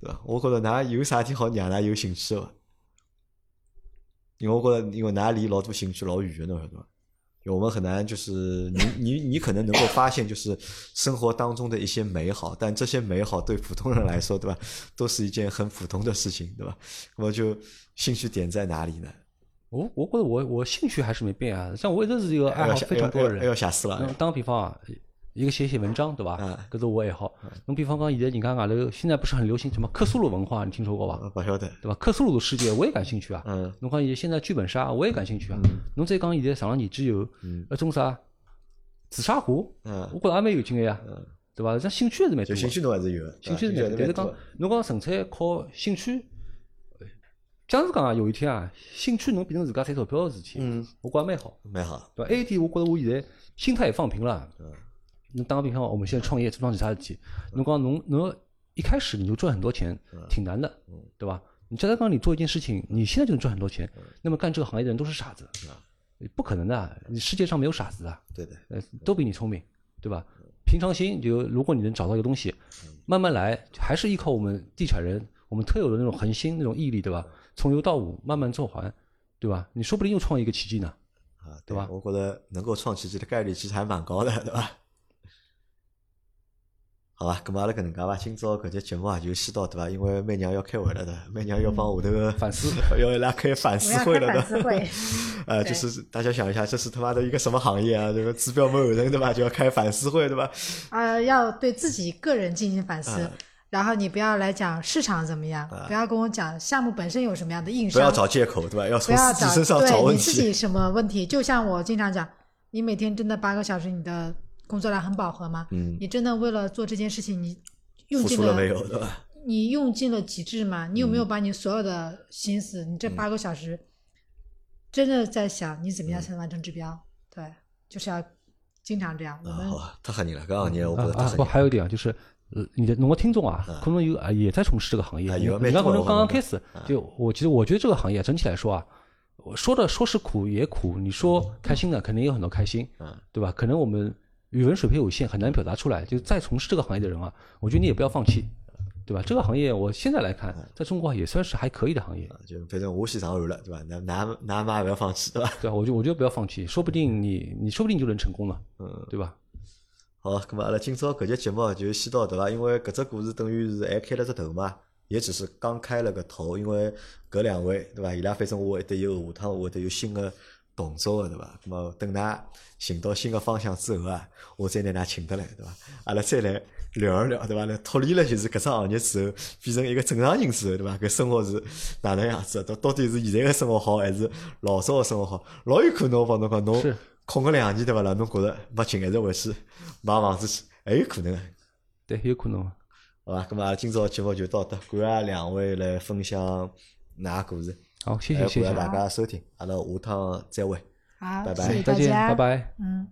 对伐？我觉着㑚有啥体好让㑚有兴趣伐？因为我觉得，因为㑚离老多兴趣老远的，晓得吧？我们很难就是你你你可能能够发现，就是生活当中的一些美好，但这些美好对普通人来说，对吧？都是一件很普通的事情，对吧？那么就兴趣点在哪里呢？我我觉得我我兴趣还是没变啊，像我一直是一个爱好非常多的人。要吓死了！打个比方啊。一个写写文章，对伐？搿是我爱好。侬比方讲，现在人家外头现在不是很流行什么克苏鲁文化，你听说过伐？勿晓得，对吧？克苏鲁的世界我也感兴趣啊。嗯。侬讲现在剧本杀我也感兴趣啊。侬再讲现在上了年纪以后，那种啥紫砂壶，嗯，我觉着也蛮有劲个呀。嗯。对伐？这兴趣还是蛮多。兴趣侬还是有。兴趣是蛮多，但是讲侬讲纯粹靠兴趣，假如讲啊，有一天啊，兴趣侬变成自家赚钞票个事体，嗯，我觉着蛮好。蛮好。对吧？一点，我觉着我现在心态也放平了。嗯。侬打个比方，我们现在创业做桩其他事体，侬讲侬侬一开始你就赚很多钱，挺难的，对吧？你假如讲你做一件事情，你现在就能赚很多钱，那么干这个行业的人都是傻子，不可能的，你世界上没有傻子的，对的，呃，都比你聪明，对吧？平常心就如果你能找到一个东西，慢慢来，还是依靠我们地产人我们特有的那种恒心、那种毅力，对吧？从有到无，慢慢做还，对吧？你说不定又创一个奇迹呢，啊，对吧？我觉得能够创奇迹的概率其实还蛮高的，对吧？好吧，咁阿拉搿能介伐？今朝搿节节目啊就先到对伐？因为媚娘要开会了的，媚娘要帮下头个 反思，要伊拉开反思会了的。反思会。呃，就是大家想一下，这是他妈的一个什么行业啊？这个指标没有人对吧？就要开反思会对吧？啊，要对自己个人进行反思，然后你不要来讲市场怎么样，不要跟我讲项目本身有什么样的硬伤，不要找借口对吧？要从自己身上找问题。你自己什么问题？就像我经常讲，你每天真的八个小时，你的工作量很饱和吗？嗯。你真的为了做这件事情，你。用尽了没有，对吧？你用尽了极致吗？你有没有把你所有的心思，你这八个小时，真的在想你怎么样才能完成指标？对，就是要经常这样。我们太吓人了，刚刚你我觉得不，还有一点啊，就是呃，你的侬个听众啊，可能有啊，也在从事这个行业。你刚可能刚刚开始，就我其实我觉得这个行业整体来说啊，我说的说是苦也苦，你说开心的肯定有很多开心，嗯，对吧？可能我们。语文水平有限，很难表达出来。就再从事这个行业的人啊，我觉得你也不要放弃，对吧？这个行业我现在来看，在中国也算是还可以的行业。就反正我先上岸了，对吧？那那那妈不要放弃，对吧？对，我就我觉得不要放弃，说不定你你说不定就能成功了，嗯，对吧？好，那么阿拉今朝搿节节目就先到对伐？因为搿只故事等于是还开了只头嘛，也只是刚开了个头。因为搿两位对伐？伊拉反正我会得有下趟会得有新的。动作个对伐？那么等㑚寻到新个方向之后啊，我再拿㑚请得来对伐？阿拉再来聊一聊对伐？来脱离了就是搿只行业之后，变成一个正常人之后对伐？搿生活是哪能样子？到到底是现在个生活好，还是老早个生活好？老有可能我帮侬讲，侬空个两年对伐？啦，侬觉着没劲，还是回去买房子去，还有可能。对，有可能。好吧，那么今朝节目就到这，感谢两位来分享㑚故事。好，谢谢谢谢。大家收听，阿拉下趟再会，好，拜拜，再见，拜拜，嗯。